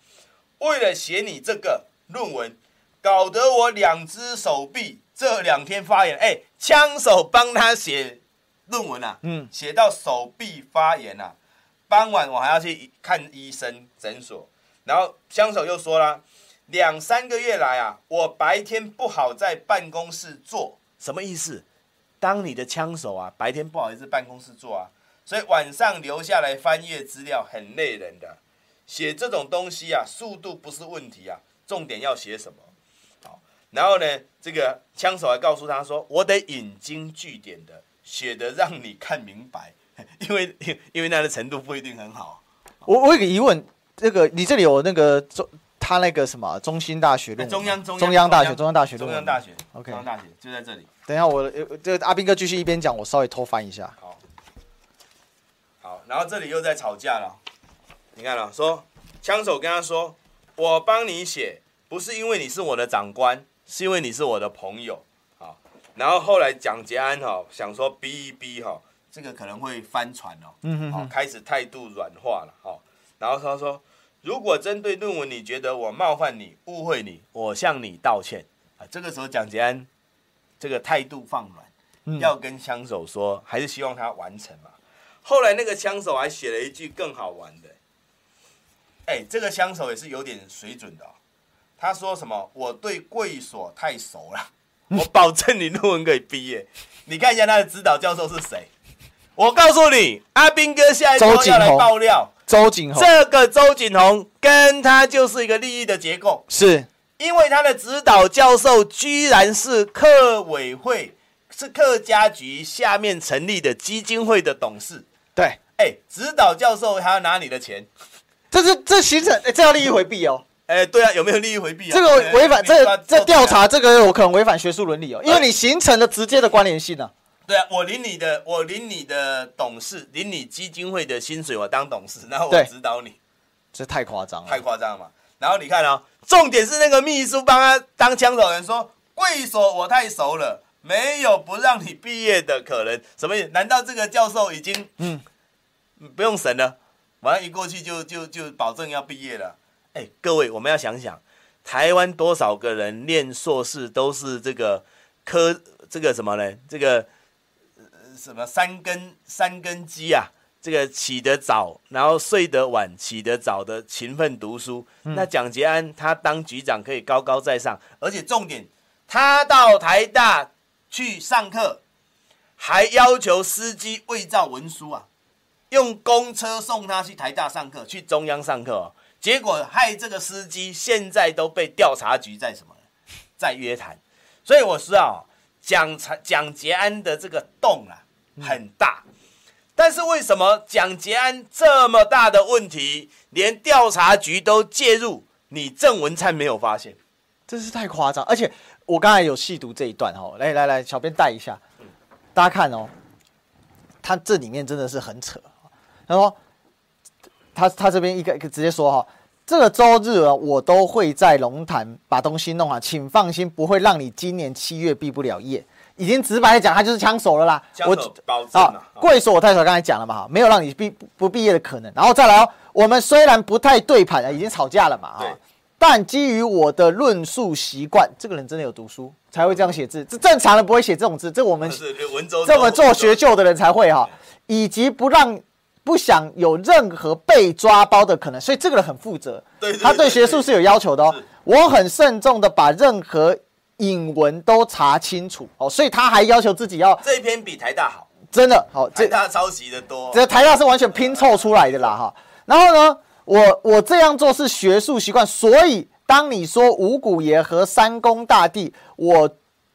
为了写你这个论文，搞得我两只手臂这两天发炎。哎、欸，枪手帮他写论文啊，嗯，写到手臂发炎啊，傍晚我还要去看医生诊所，然后枪手又说啦，两三个月来啊，我白天不好在办公室坐，什么意思？当你的枪手啊，白天不好意思办公室坐啊，所以晚上留下来翻阅资料很累人的。写这种东西啊，速度不是问题啊，重点要写什么？好，然后呢，这个枪手还告诉他说：“我得引经据典的写的让你看明白，因为 因为那个程度不一定很好。”我我有个疑问，这个你这里有那个中他那个什么中心大学论中央中央大学中央大学中央大学，OK，中央大学就在这里。等一下我这个阿斌哥继续一边讲，我稍微偷翻一下。好，好，然后这里又在吵架了。你看了，说枪手跟他说：“我帮你写，不是因为你是我的长官，是因为你是我的朋友。”好，然后后来蒋捷安哈想说逼一逼哈，这个可能会翻船哦，嗯哼，好，开始态度软化了，哈，然后他说。如果针对论文，你觉得我冒犯你、误会你，我向你道歉啊。这个时候，蒋捷安这个态度放软，嗯、要跟枪手说，还是希望他完成嘛。后来那个枪手还写了一句更好玩的，哎，这个枪手也是有点水准的、哦。他说什么？我对贵所太熟了，我保证你论文可以毕业。你看一下他的指导教授是谁？我告诉你，阿兵哥下一周要来爆料。周景鸿，这个周景鸿跟他就是一个利益的结构，是因为他的指导教授居然是客委会，是客家局下面成立的基金会的董事。对，哎，指导教授还要拿你的钱，这是这形成，哎，这要利益回避哦。哎，对啊，有没有利益回避啊？这个违反，这这调查这个我可能违反学术伦理哦，因为你形成了直接的关联性呢。对啊，我领你的，我领你的董事，领你基金会的薪水，我当董事，然后我指导你，这太夸张了，太夸张了嘛。然后你看啊、哦，重点是那个秘书帮他当枪手人说，贵所我太熟了，没有不让你毕业的可能。什么意思？难道这个教授已经嗯不用审了？完了，一过去就就就保证要毕业了？哎，各位，我们要想想，台湾多少个人念硕士都是这个科这个什么呢？这个。什么三根三根基啊？这个起得早，然后睡得晚，起得早的勤奋读书。嗯、那蒋捷安他当局长可以高高在上，而且重点，他到台大去上课，还要求司机伪造文书啊，用公车送他去台大上课，去中央上课哦。结果害这个司机现在都被调查局在什么？在约谈。所以我知道蒋蒋捷安的这个洞啊。很大，但是为什么蒋捷安这么大的问题，连调查局都介入，你郑文灿没有发现？真是太夸张！而且我刚才有细读这一段哦，来来来，小编带一下，大家看哦，他这里面真的是很扯。他说，他他这边一个一个直接说哈，这个周日啊，我都会在龙潭把东西弄好，请放心，不会让你今年七月毕不了业。已经直白的讲，他就是枪手了啦。枪手保证啊，贵所我太太刚才讲了嘛，哈，没有让你毕不毕业的可能。然后再来哦，我们虽然不太对盘啊，已经吵架了嘛，哈，但基于我的论述习惯，这个人真的有读书才会这样写字，这正常的不会写这种字，这我们这么做学究的人才会哈，以及不让不想有任何被抓包的可能，所以这个人很负责，他对学术是有要求的哦。我很慎重的把任何。引文都查清楚哦，所以他还要求自己要这一篇比台大好，真的好，台大抄袭的多，这台大是完全拼凑出来的啦哈。然后呢，我我这样做是学术习惯，所以当你说五谷爷和三公大帝，我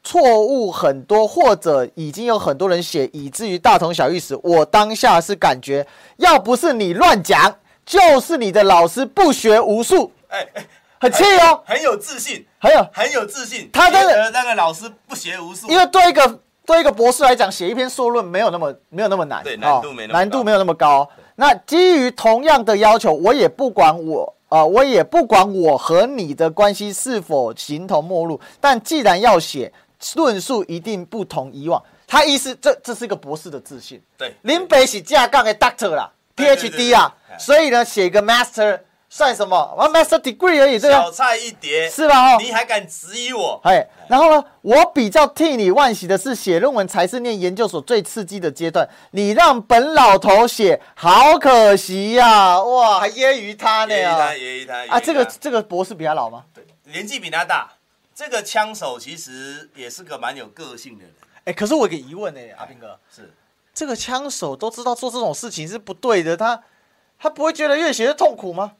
错误很多，或者已经有很多人写，以至于大同小异时，我当下是感觉，要不是你乱讲，就是你的老师不学无术。哎哎。很气哦，很有自信，很有很有自信。他真的那个老师不学无术，因为对一个对一个博士来讲，写一篇硕论没有那么没有那么难，对难度没那么难度没有那么高。那基于同样的要求，我也不管我啊，我也不管我和你的关系是否形同陌路。但既然要写论述，一定不同以往。他意思这这是一个博士的自信。对，林北是架杠的 Doctor 啦，PhD 啊，所以呢，写一个 Master。算什么？我 master degree 而已，对吧？小菜一碟，是吧？哦，你还敢质疑我？哎，然后呢？我比较替你惋惜的是，写论文才是念研究所最刺激的阶段。你让本老头写，好可惜呀，啊！哇，还揶揄他呢，揶揄他，揶揄他啊！这个这个博士比他老吗？对，年纪比他大。这个枪手其实也是个蛮有个性的人。哎，可是我有个疑问呢，阿兵哥，是这个枪手都知道做这种事情是不对的，他他不会觉得越写越痛苦吗？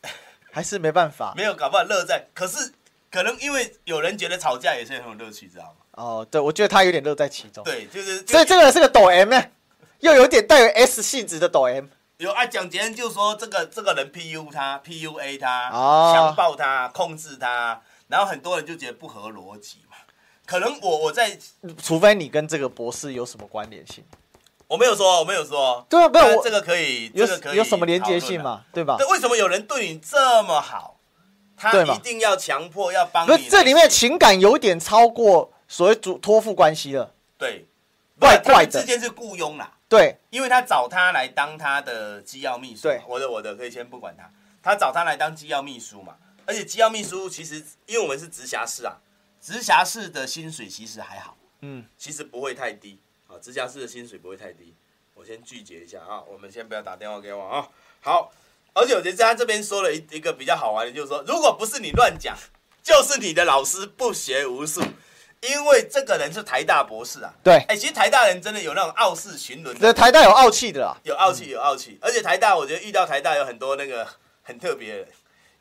还是没办法，没有搞不好乐在，可是可能因为有人觉得吵架也是很有乐趣，知道吗？哦，对，我觉得他有点乐在其中。对，就是，所以这个人是个抖 M 呢，又有点带有 S 性质的抖 M。有啊，蒋捷安就说这个这个人 PU 他，PUA 他，哦强暴他，控制他，然后很多人就觉得不合逻辑嘛。可能我我在，除非你跟这个博士有什么关联性。我没有说，我没有说。对啊，没有这个可以，有这个可以有什么连接性嘛？对吧？对，为什么有人对你这么好，他一定要强迫要帮你？不是，这里面情感有点超过所谓主托付关系了。对，怪怪的。之间是雇佣啦。对，因为他找他来当他的机要秘书。对，我的我的可以先不管他，他找他来当机要秘书嘛。而且机要秘书其实，因为我们是直辖市啊，直辖市的薪水其实还好，嗯，其实不会太低啊，直辖市的薪水不会太低。我先拒绝一下啊，我们先不要打电话给我啊。好，而且我觉得在他这边说了一一个比较好玩的，就是说，如果不是你乱讲，就是你的老师不学无术，因为这个人是台大博士啊。对，哎，其实台大人真的有那种傲视群伦。对，台大有傲气的啦，有傲气，有傲气。而且台大，我觉得遇到台大有很多那个很特别的人。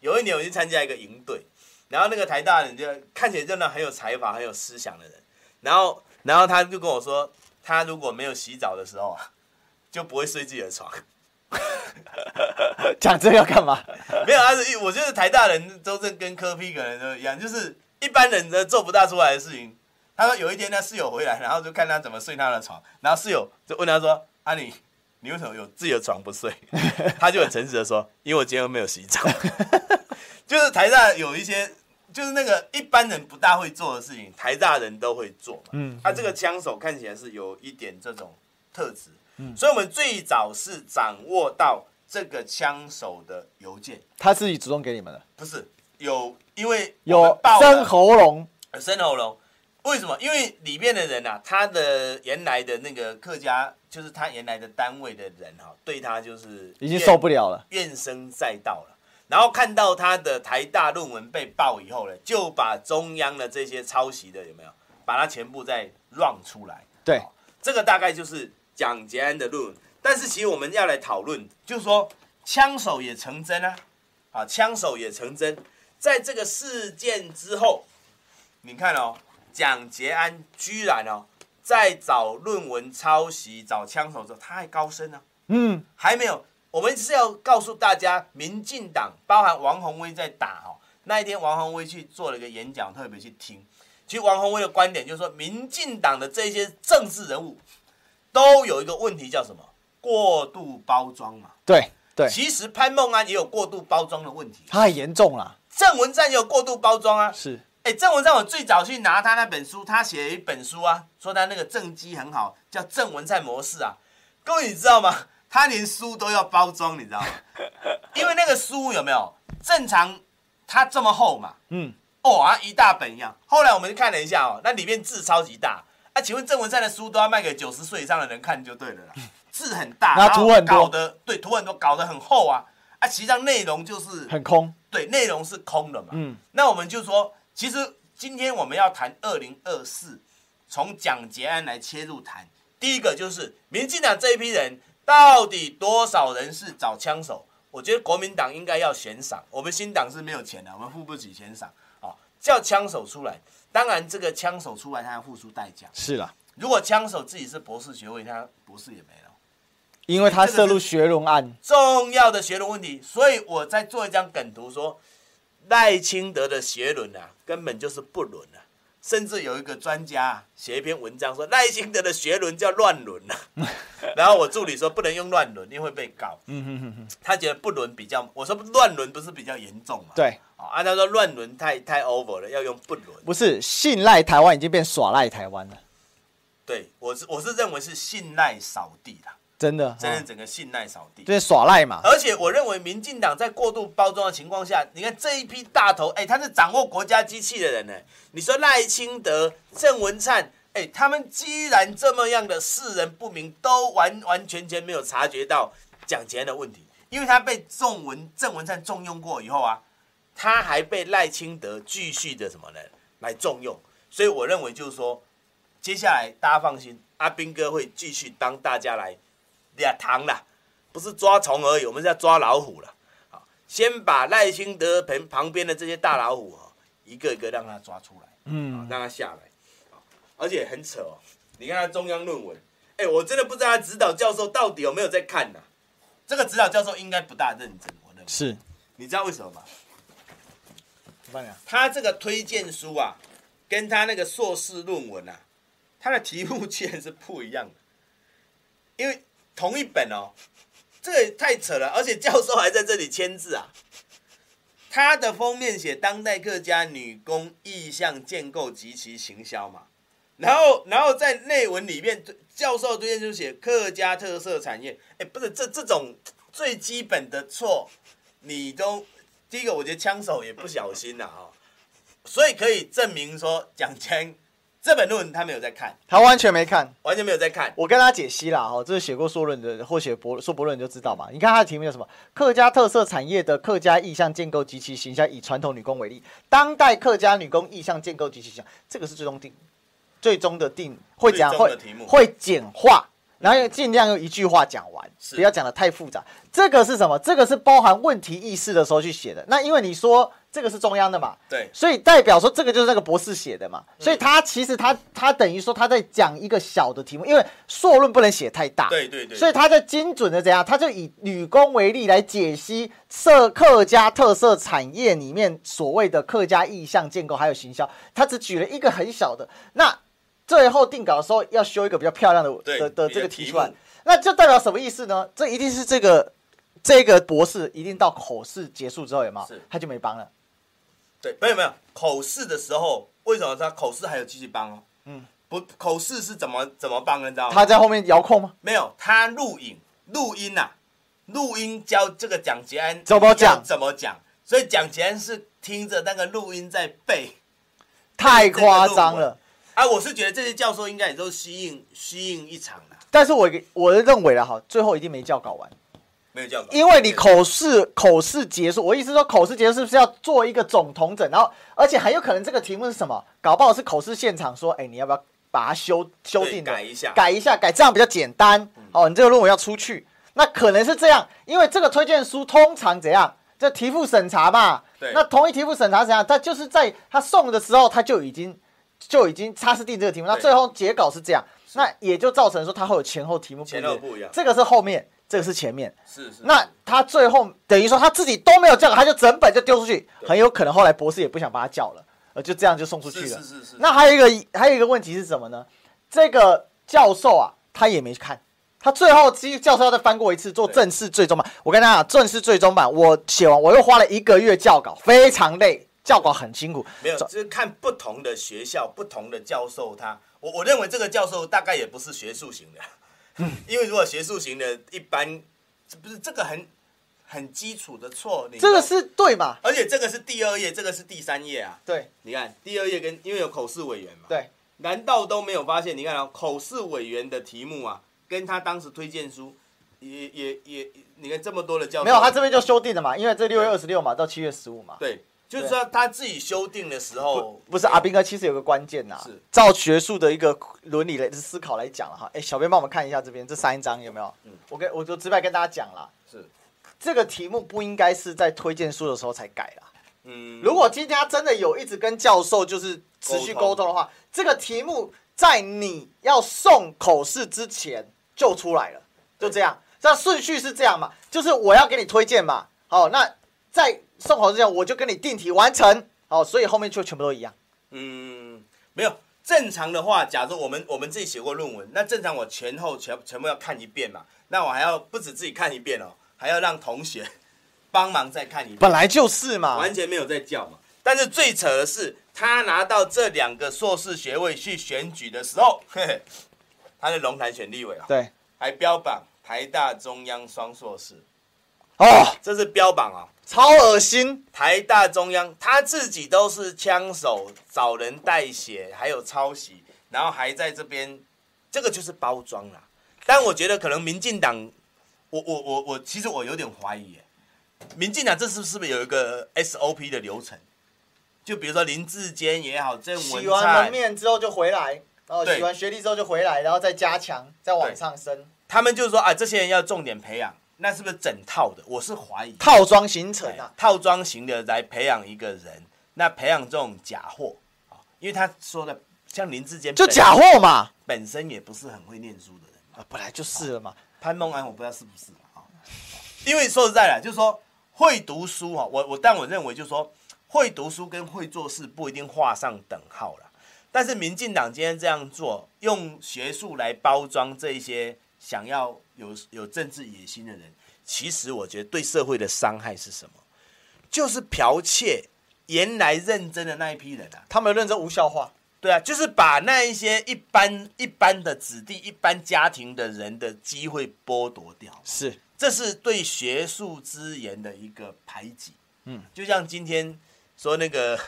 有一年我去参加一个营队，然后那个台大人就看起来真的很有才华、很有思想的人，然后，然后他就跟我说，他如果没有洗澡的时候啊。就不会睡自己的床，讲这个要干嘛？没有，他是我觉得台大人都是跟科批个人都一样，就是一般人都做不大出来的事情。他说有一天他室友回来，然后就看他怎么睡他的床，然后室友就问他说：“啊你，你为什么有自己的床不睡？” 他就很诚实的说：“因为我今天又没有洗澡。”就是台大有一些，就是那个一般人不大会做的事情，台大人都会做嘛。嗯，他这个枪手看起来是有一点这种特质。嗯，所以我们最早是掌握到这个枪手的邮件，他自己主动给你们的？不是，有因为有生喉咙，生喉咙，为什么？因为里面的人啊，他的原来的那个客家，就是他原来的单位的人哈，对他就是已经受不了了，怨声载道了。然后看到他的台大论文被爆以后呢，就把中央的这些抄袭的有没有，把它全部再 run 出来。对，这个大概就是。蒋捷安的论文，但是其实我们要来讨论，就是说枪手也成真啊，啊，枪手也成真，在这个事件之后，你看哦，蒋捷安居然哦，在找论文抄袭、找枪手的时候，他还高升呢，嗯，还没有，我们是要告诉大家，民进党包含王宏威在打哦，那一天王宏威去做了一个演讲，特别去听，其实王宏威的观点就是说，民进党的这些政治人物。都有一个问题叫什么？过度包装嘛。对对，其实潘孟安也有过度包装的问题。他很严重啦。郑文灿也有过度包装啊。是。哎，郑文灿我最早去拿他那本书，他写了一本书啊，说他那个政绩很好，叫郑文灿模式啊。各位你知道吗？他连书都要包装，你知道吗？因为那个书有没有正常？它这么厚嘛。嗯。哦啊，一大本一样。后来我们看了一下哦，那里面字超级大。啊，请问郑文灿的书都要卖给九十岁以上的人看就对了啦，字很大，然后图很多，搞得对图很多，搞得很厚啊啊，实际上内容就是很空，对，内容是空的嘛。嗯，那我们就说，其实今天我们要谈二零二四，从蒋捷安来切入谈，第一个就是民进党这一批人到底多少人是找枪手？我觉得国民党应该要悬赏，我们新党是没有钱的，我们付不起悬赏啊，叫枪手出来。当然，这个枪手出来，他要付出代价。是啦，如果枪手自己是博士学位，他博士也没了，因为他涉入学荣案，重要的学荣问题。所以我在做一张梗图，说赖清德的学伦啊，根本就是不伦啊。甚至有一个专家写一篇文章说赖清德的学伦叫乱伦啊。然后我助理说不能用乱伦，因为会被告。嗯他觉得不伦比较，我说乱伦不是比较严重嘛？对。啊，他说乱伦太太 over 了，要用不伦。不是信赖台湾已经变耍赖台湾了。对，我是我是认为是信赖扫地啦，真的，真的整个信赖扫地，对，耍赖嘛。而且我认为民进党在过度包装的情况下，你看这一批大头，哎，他是掌握国家机器的人呢。你说赖清德、郑文灿，哎，他们既然这么样的世人不明，都完完全全没有察觉到蒋捷安的问题，因为他被郑文郑文灿重用过以后啊。他还被赖清德继续的什么呢？来重用，所以我认为就是说，接下来大家放心，阿兵哥会继续帮大家来俩糖啦，不是抓虫而已，我们是要抓老虎了。好，先把赖清德旁旁边的这些大老虎哈，一个一个让他抓出来，嗯，让他下来。而且很扯哦，你看他中央论文，哎，我真的不知道他指导教授到底有没有在看呐？这个指导教授应该不大认真，我认为是。你知道为什么吗？他这个推荐书啊，跟他那个硕士论文啊，他的题目 竟然是不一样的，因为同一本哦，这也太扯了，而且教授还在这里签字啊。他的封面写当代客家女工意象建构及其行销嘛，然后然后在内文里面，教授推荐就写客家特色产业，哎，不是这这种最基本的错，你都第一个我觉得枪手也不小心呐啊，所以可以证明说蒋千。这本论文他没有在看，他完全没看，完全没有在看。我跟他解析啦，哈，这是写过硕论的或写博硕博论就知道嘛。你看他的题目叫什么？客家特色产业的客家意向建构及其形象，以传统女工为例，当代客家女工意向建构及其形象，这个是最终定，最终的定会讲会会简化，然后尽量用一句话讲完，不要讲的太复杂。这个是什么？这个是包含问题意识的时候去写的。那因为你说。这个是中央的嘛？对，所以代表说这个就是那个博士写的嘛。所以他其实他他等于说他在讲一个小的题目，因为硕论不能写太大。对对对。所以他在精准的怎样？他就以女工为例来解析社客家特色产业里面所谓的客家意向建构还有行销。他只举了一个很小的。那最后定稿的时候要修一个比较漂亮的的的这个题出来，那就代表什么意思呢？这一定是这个这个博士一定到口试结束之后有没有？他就没帮了。对，没有没有，口试的时候，为什么他口试还有继续帮哦？嗯，不，口试是怎么怎么帮的？你知道吗？他在后面遥控吗？没有，他录影录音呐、啊，录音教这个蒋捷安怎么讲怎么讲，所以蒋捷安是听着那个录音在背，太夸张了啊！我是觉得这些教授应该也都吸应吸应一场的，但是我我认为了哈，最后一定没教稿完。没有教因为你口试口试结束，我意思说口试结束是不是要做一个总统整？然后而且很有可能这个题目是什么？搞不好是口试现场说，哎，你要不要把它修修订改一下？改一下，改这样比较简单。哦，你这个论文要出去，那可能是这样，因为这个推荐书通常怎样？这题目审查嘛。对。那同一题目审查怎样？他就是在他送的时候，他就已经就已经擦拭定这个题目，那最后结稿是这样，那也就造成说他会有前后题目前后不一样。这个是后面。这个是前面，是是。那他最后等于说他自己都没有叫，他就整本就丢出去，很有可能后来博士也不想把他叫了，呃，就这样就送出去了。是是是。那还有一个还有一个问题是什么呢？这个教授啊，他也没看，他最后其实教授要再翻过一次做正式最终版。我跟大家讲，正式最终版我写完，我又花了一个月校稿，非常累，校稿很辛苦。没有，就是看不同的学校、不同的教授他，他我我认为这个教授大概也不是学术型的。因为如果学术型的，一般不是这个很很基础的错，你这个是对嘛？而且这个是第二页，这个是第三页啊。对，你看第二页跟因为有口试委员嘛。对，难道都没有发现？你看啊，口试委员的题目啊，跟他当时推荐书也也也，你看这么多的教授，没有，他这边就修订了嘛，因为这六月二十六嘛，到七月十五嘛。对。就是说他自己修订的时候，不，不是阿斌哥，其实有个关键呐，是照学术的一个伦理的思考来讲了哈。哎，小编帮我们看一下这边这三张有没有？嗯，我跟我就直白跟大家讲了，是这个题目不应该是在推荐书的时候才改了。嗯，如果今天他真的有一直跟教授就是持续沟通的话，这个题目在你要送口试之前就出来了，就这样，这顺序是这样嘛？就是我要给你推荐嘛，好，那在。送好之前我就跟你定题完成，好，所以后面就全部都一样。嗯，没有正常的话，假如我们我们自己写过论文，那正常我前后全全部要看一遍嘛，那我还要不止自己看一遍哦，还要让同学帮忙再看一遍。本来就是嘛，完全没有在叫嘛。但是最扯的是，他拿到这两个硕士学位去选举的时候，嘿嘿，他在龙潭选立委啊，对，还标榜台大中央双硕士。哦，这是标榜啊，超恶心！台大中央他自己都是枪手，找人代写，还有抄袭，然后还在这边，这个就是包装啦。但我觉得可能民进党，我我我我，其实我有点怀疑，民进党这是是不是有一个 SOP 的流程？就比如说林志坚也好，郑文灿洗完门面之后就回来，然后洗完学历之后就回来，然后再加强，再往上升。他们就是说啊，这些人要重点培养。那是不是整套的？我是怀疑套装形成啊，套装型的来培养一个人，那培养这种假货啊，因为他说的像林志坚就假货嘛，本身也不是很会念书的人啊，本来就是了嘛。潘孟安我不知道是不是啊，因为说实在的，就是说会读书哈，我我但我认为就是说会读书跟会做事不一定画上等号了。但是民进党今天这样做，用学术来包装这一些想要有有政治野心的人，其实我觉得对社会的伤害是什么？就是剽窃原来认真的那一批人啊，他们认真无效化。对啊，就是把那一些一般一般的子弟、一般家庭的人的机会剥夺掉。是，这是对学术资源的一个排挤。嗯，就像今天说那个。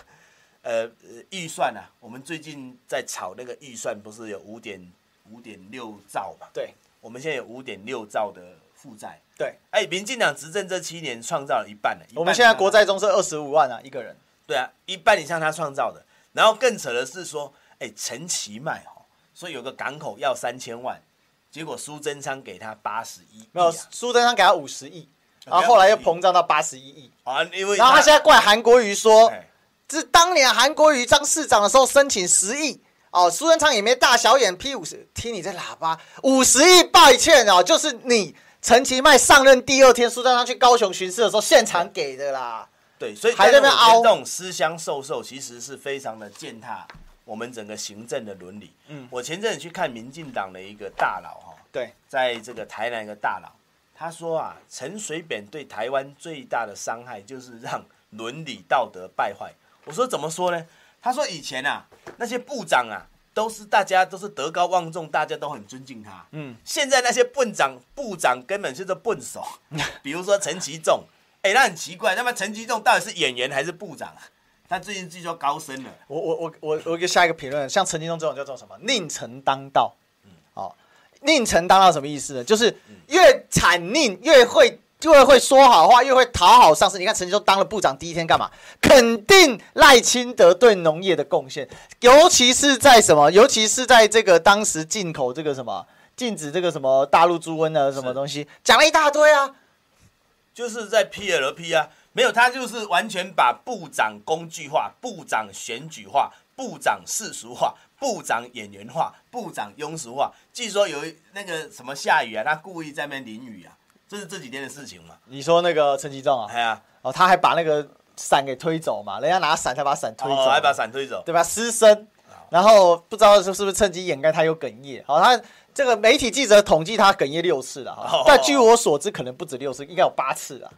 呃，预算啊，我们最近在炒那个预算，不是有五点五点六兆嘛？对，我们现在有五点六兆的负债。对，哎，民进党执政这七年创造了一半了。我们现在国债中是二十五万啊，一个人。对啊，一半以上他创造的。然后更扯的是说，哎，陈其迈哦，说有个港口要三千万，结果苏贞昌给他八十一，没有，苏贞昌给他五十亿，然后后来又膨胀到八十一亿。啊，因为然后他现在怪韩国瑜说。是当年韩国瑜当市长的时候申请十亿哦，苏贞昌也没大小眼，P 五十，听你这喇叭五十亿，抱歉哦，就是你陈其迈上任第二天，苏贞昌去高雄巡视的时候现场给的啦。对，所以还在那边凹这种私相授受，其实是非常的践踏我们整个行政的伦理。嗯，我前阵子去看民进党的一个大佬哈，对，在这个台南一个大佬，他说啊，陈水扁对台湾最大的伤害就是让伦理道德败坏。我说怎么说呢？他说以前啊，那些部长啊，都是大家都是德高望重，大家都很尊敬他。嗯，现在那些笨长部长根本就是笨手，比如说陈其仲，哎、欸，那很奇怪，那么陈其仲到底是演员还是部长啊？他最近据说高升了。我我我我我给下一个评论，像陈其仲这种叫做什么？宁成当道。嗯，哦，宁成当道什么意思呢？就是越惨宁越会。就会会说好话，又会讨好上司。你看陈其中当了部长第一天干嘛？肯定赖清德对农业的贡献，尤其是在什么？尤其是在这个当时进口这个什么，禁止这个什么大陆猪瘟的什么东西，讲了一大堆啊，就是在 PLP 啊，没有他就是完全把部长工具化、部长选举化、部长世俗化、部长演员化、部长庸俗化。据说有那个什么下雨啊，他故意在那边淋雨啊。这是这几天的事情嘛？你说那个陈吉仲啊？对啊，哦，他还把那个伞给推走嘛？人家拿伞才把伞推走，还把伞推走，对吧？失声，然后不知道是是不是趁机掩盖他有哽咽。好，他这个媒体记者统计他哽咽六次了哈，但据我所知，可能不止六次，应该有八次了。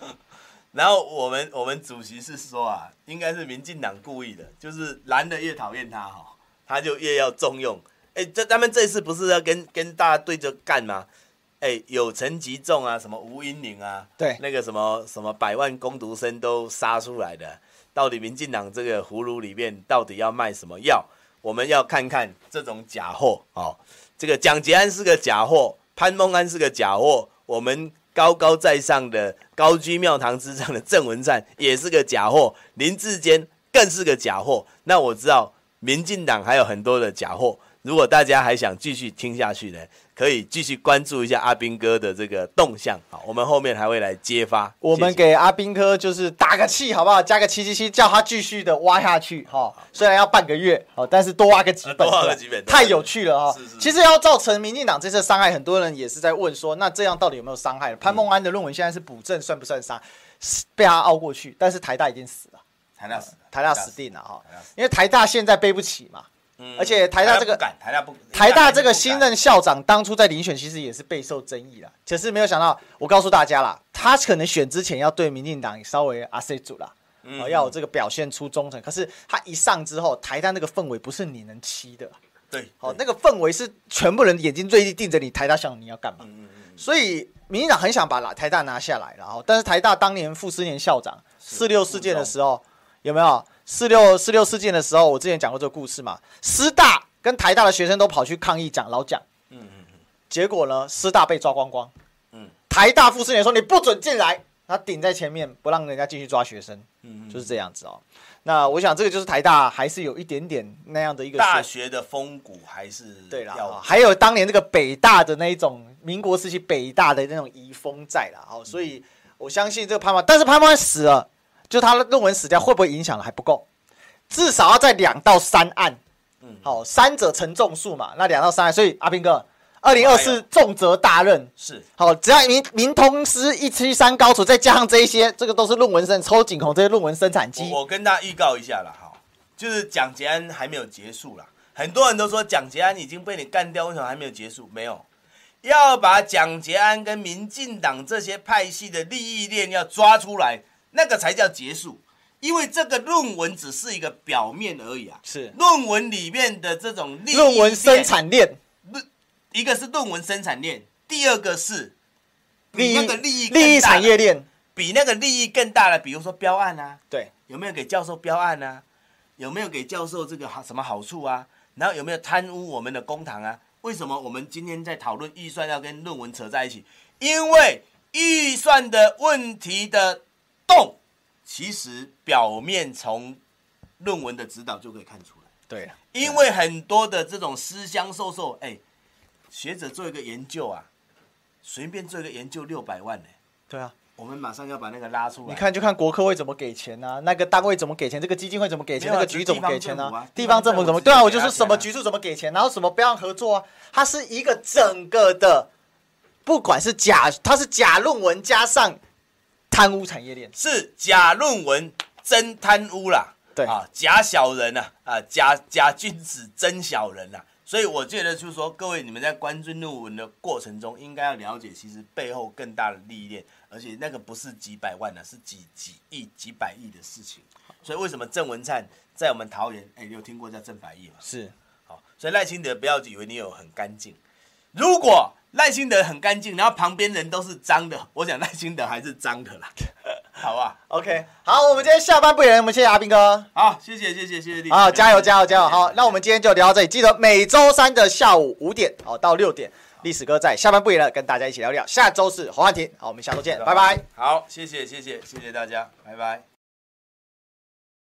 然后我们我们主席是说啊，应该是民进党故意的，就是蓝的越讨厌他哈，他就越要重用。哎，这他们这次不是要跟跟大家对着干吗？哎，有陈吉仲啊，什么吴英玲啊，对，那个什么什么百万工读生都杀出来的，到底民进党这个葫芦里面到底要卖什么药？我们要看看这种假货哦。这个蒋捷安是个假货，潘孟安是个假货，我们高高在上的高居庙堂之上的郑文灿也是个假货，林志坚更是个假货。那我知道民进党还有很多的假货。如果大家还想继续听下去呢，可以继续关注一下阿兵哥的这个动向。好，我们后面还会来揭发。我们给阿兵哥就是打个气，好不好？加个七七七，叫他继续的挖下去。哈，虽然要半个月，好，但是多挖个几本，多挖个几本，太有趣了哈。其实要造成民进党这次伤害，很多人也是在问说，那这样到底有没有伤害？潘孟安的论文现在是补正，算不算伤？被他熬过去，但是台大已经死了，台大死，台大死定了哈，因为台大现在背不起嘛。而且台大这个台大不台大这个新任校长当初在遴选其实也是备受争议的，可是没有想到，我告诉大家啦，他可能选之前要对民进党稍微阿 C 组啦，要有这个表现出忠诚。可是他一上之后，台大那个氛围不是你能欺的，对，好，那个氛围是全部人眼睛锐利盯着你，台大校长你要干嘛？所以民进党很想把台大拿下来，然后但是台大当年傅斯年校长四六事件的时候有没有？四六四六事件的时候，我之前讲过这个故事嘛。师大跟台大的学生都跑去抗议讲老蒋，嗯嗯嗯，结果呢，师大被抓光光，嗯，台大傅斯年说你不准进来，他顶在前面不让人家进去抓学生，嗯，就是这样子哦。那我想这个就是台大还是有一点点那样的一个大学的风骨还是对啦，还有当年那个北大的那一种民国时期北大的那种遗风在啦，哦，所以我相信这个潘孟，但是潘孟死了。就他的论文死掉会不会影响？了还不够，至少要在两到三案，嗯，好，三者成众数嘛，那两到三案，所以阿兵哥，二零二四重责大任。是。好，只要民民通师一七三高处，再加上这一些，这个都是论文生抽锦孔这些论文生产机。我跟大家预告一下了哈，就是蒋捷安还没有结束啦。很多人都说蒋捷安已经被你干掉，为什么还没有结束？没有，要把蒋捷安跟民进党这些派系的利益链要抓出来，那个才叫结束。因为这个论文只是一个表面而已啊，是论文里面的这种利益论文生产链。一个是论文生产链，第二个是比那个利益利益产业链，比那个利益更大的，比如说标案啊，对，有没有给教授标案啊？有没有给教授这个好什么好处啊？然后有没有贪污我们的公堂啊？为什么我们今天在讨论预算要跟论文扯在一起？因为预算的问题的洞，其实表面从论文的指导就可以看出来。对，因为很多的这种私相授受，哎。学者做一个研究啊，随便做一个研究六百万呢。对啊，我们马上要把那个拉出来。你看，就看国科会怎么给钱啊，那个单位怎么给钱，这个基金会怎么给钱，那个局怎么给钱啊？地方政府怎么？对啊，我就说什么局处怎么给钱，然后什么标案合作啊？它是一个整个的，不管是假，它是假论文加上贪污产业链，是假论文真贪污啦。对啊，假小人呐，啊，假假君子真小人呐。所以我觉得就是说，各位你们在关注论文的过程中，应该要了解其实背后更大的利益链，而且那个不是几百万的，是几几亿、几百亿的事情。所以为什么郑文灿在我们桃园？哎，你有听过叫郑百亿吗？是，好，所以赖清德不要以为你有很干净，如果赖清德很干净，然后旁边人都是脏的，我想赖清德还是脏的啦。好吧，OK，好，我们今天下班不远，我们谢谢阿兵哥，好，谢谢谢谢谢谢，好，加油加油加油，好，那我们今天就聊到这里，记得每周三的下午五点，哦到六点，历史哥在下班不远了，跟大家一起聊聊，下周是侯汉廷，好，我们下周见，拜拜，好，谢谢谢谢谢谢大家，拜拜。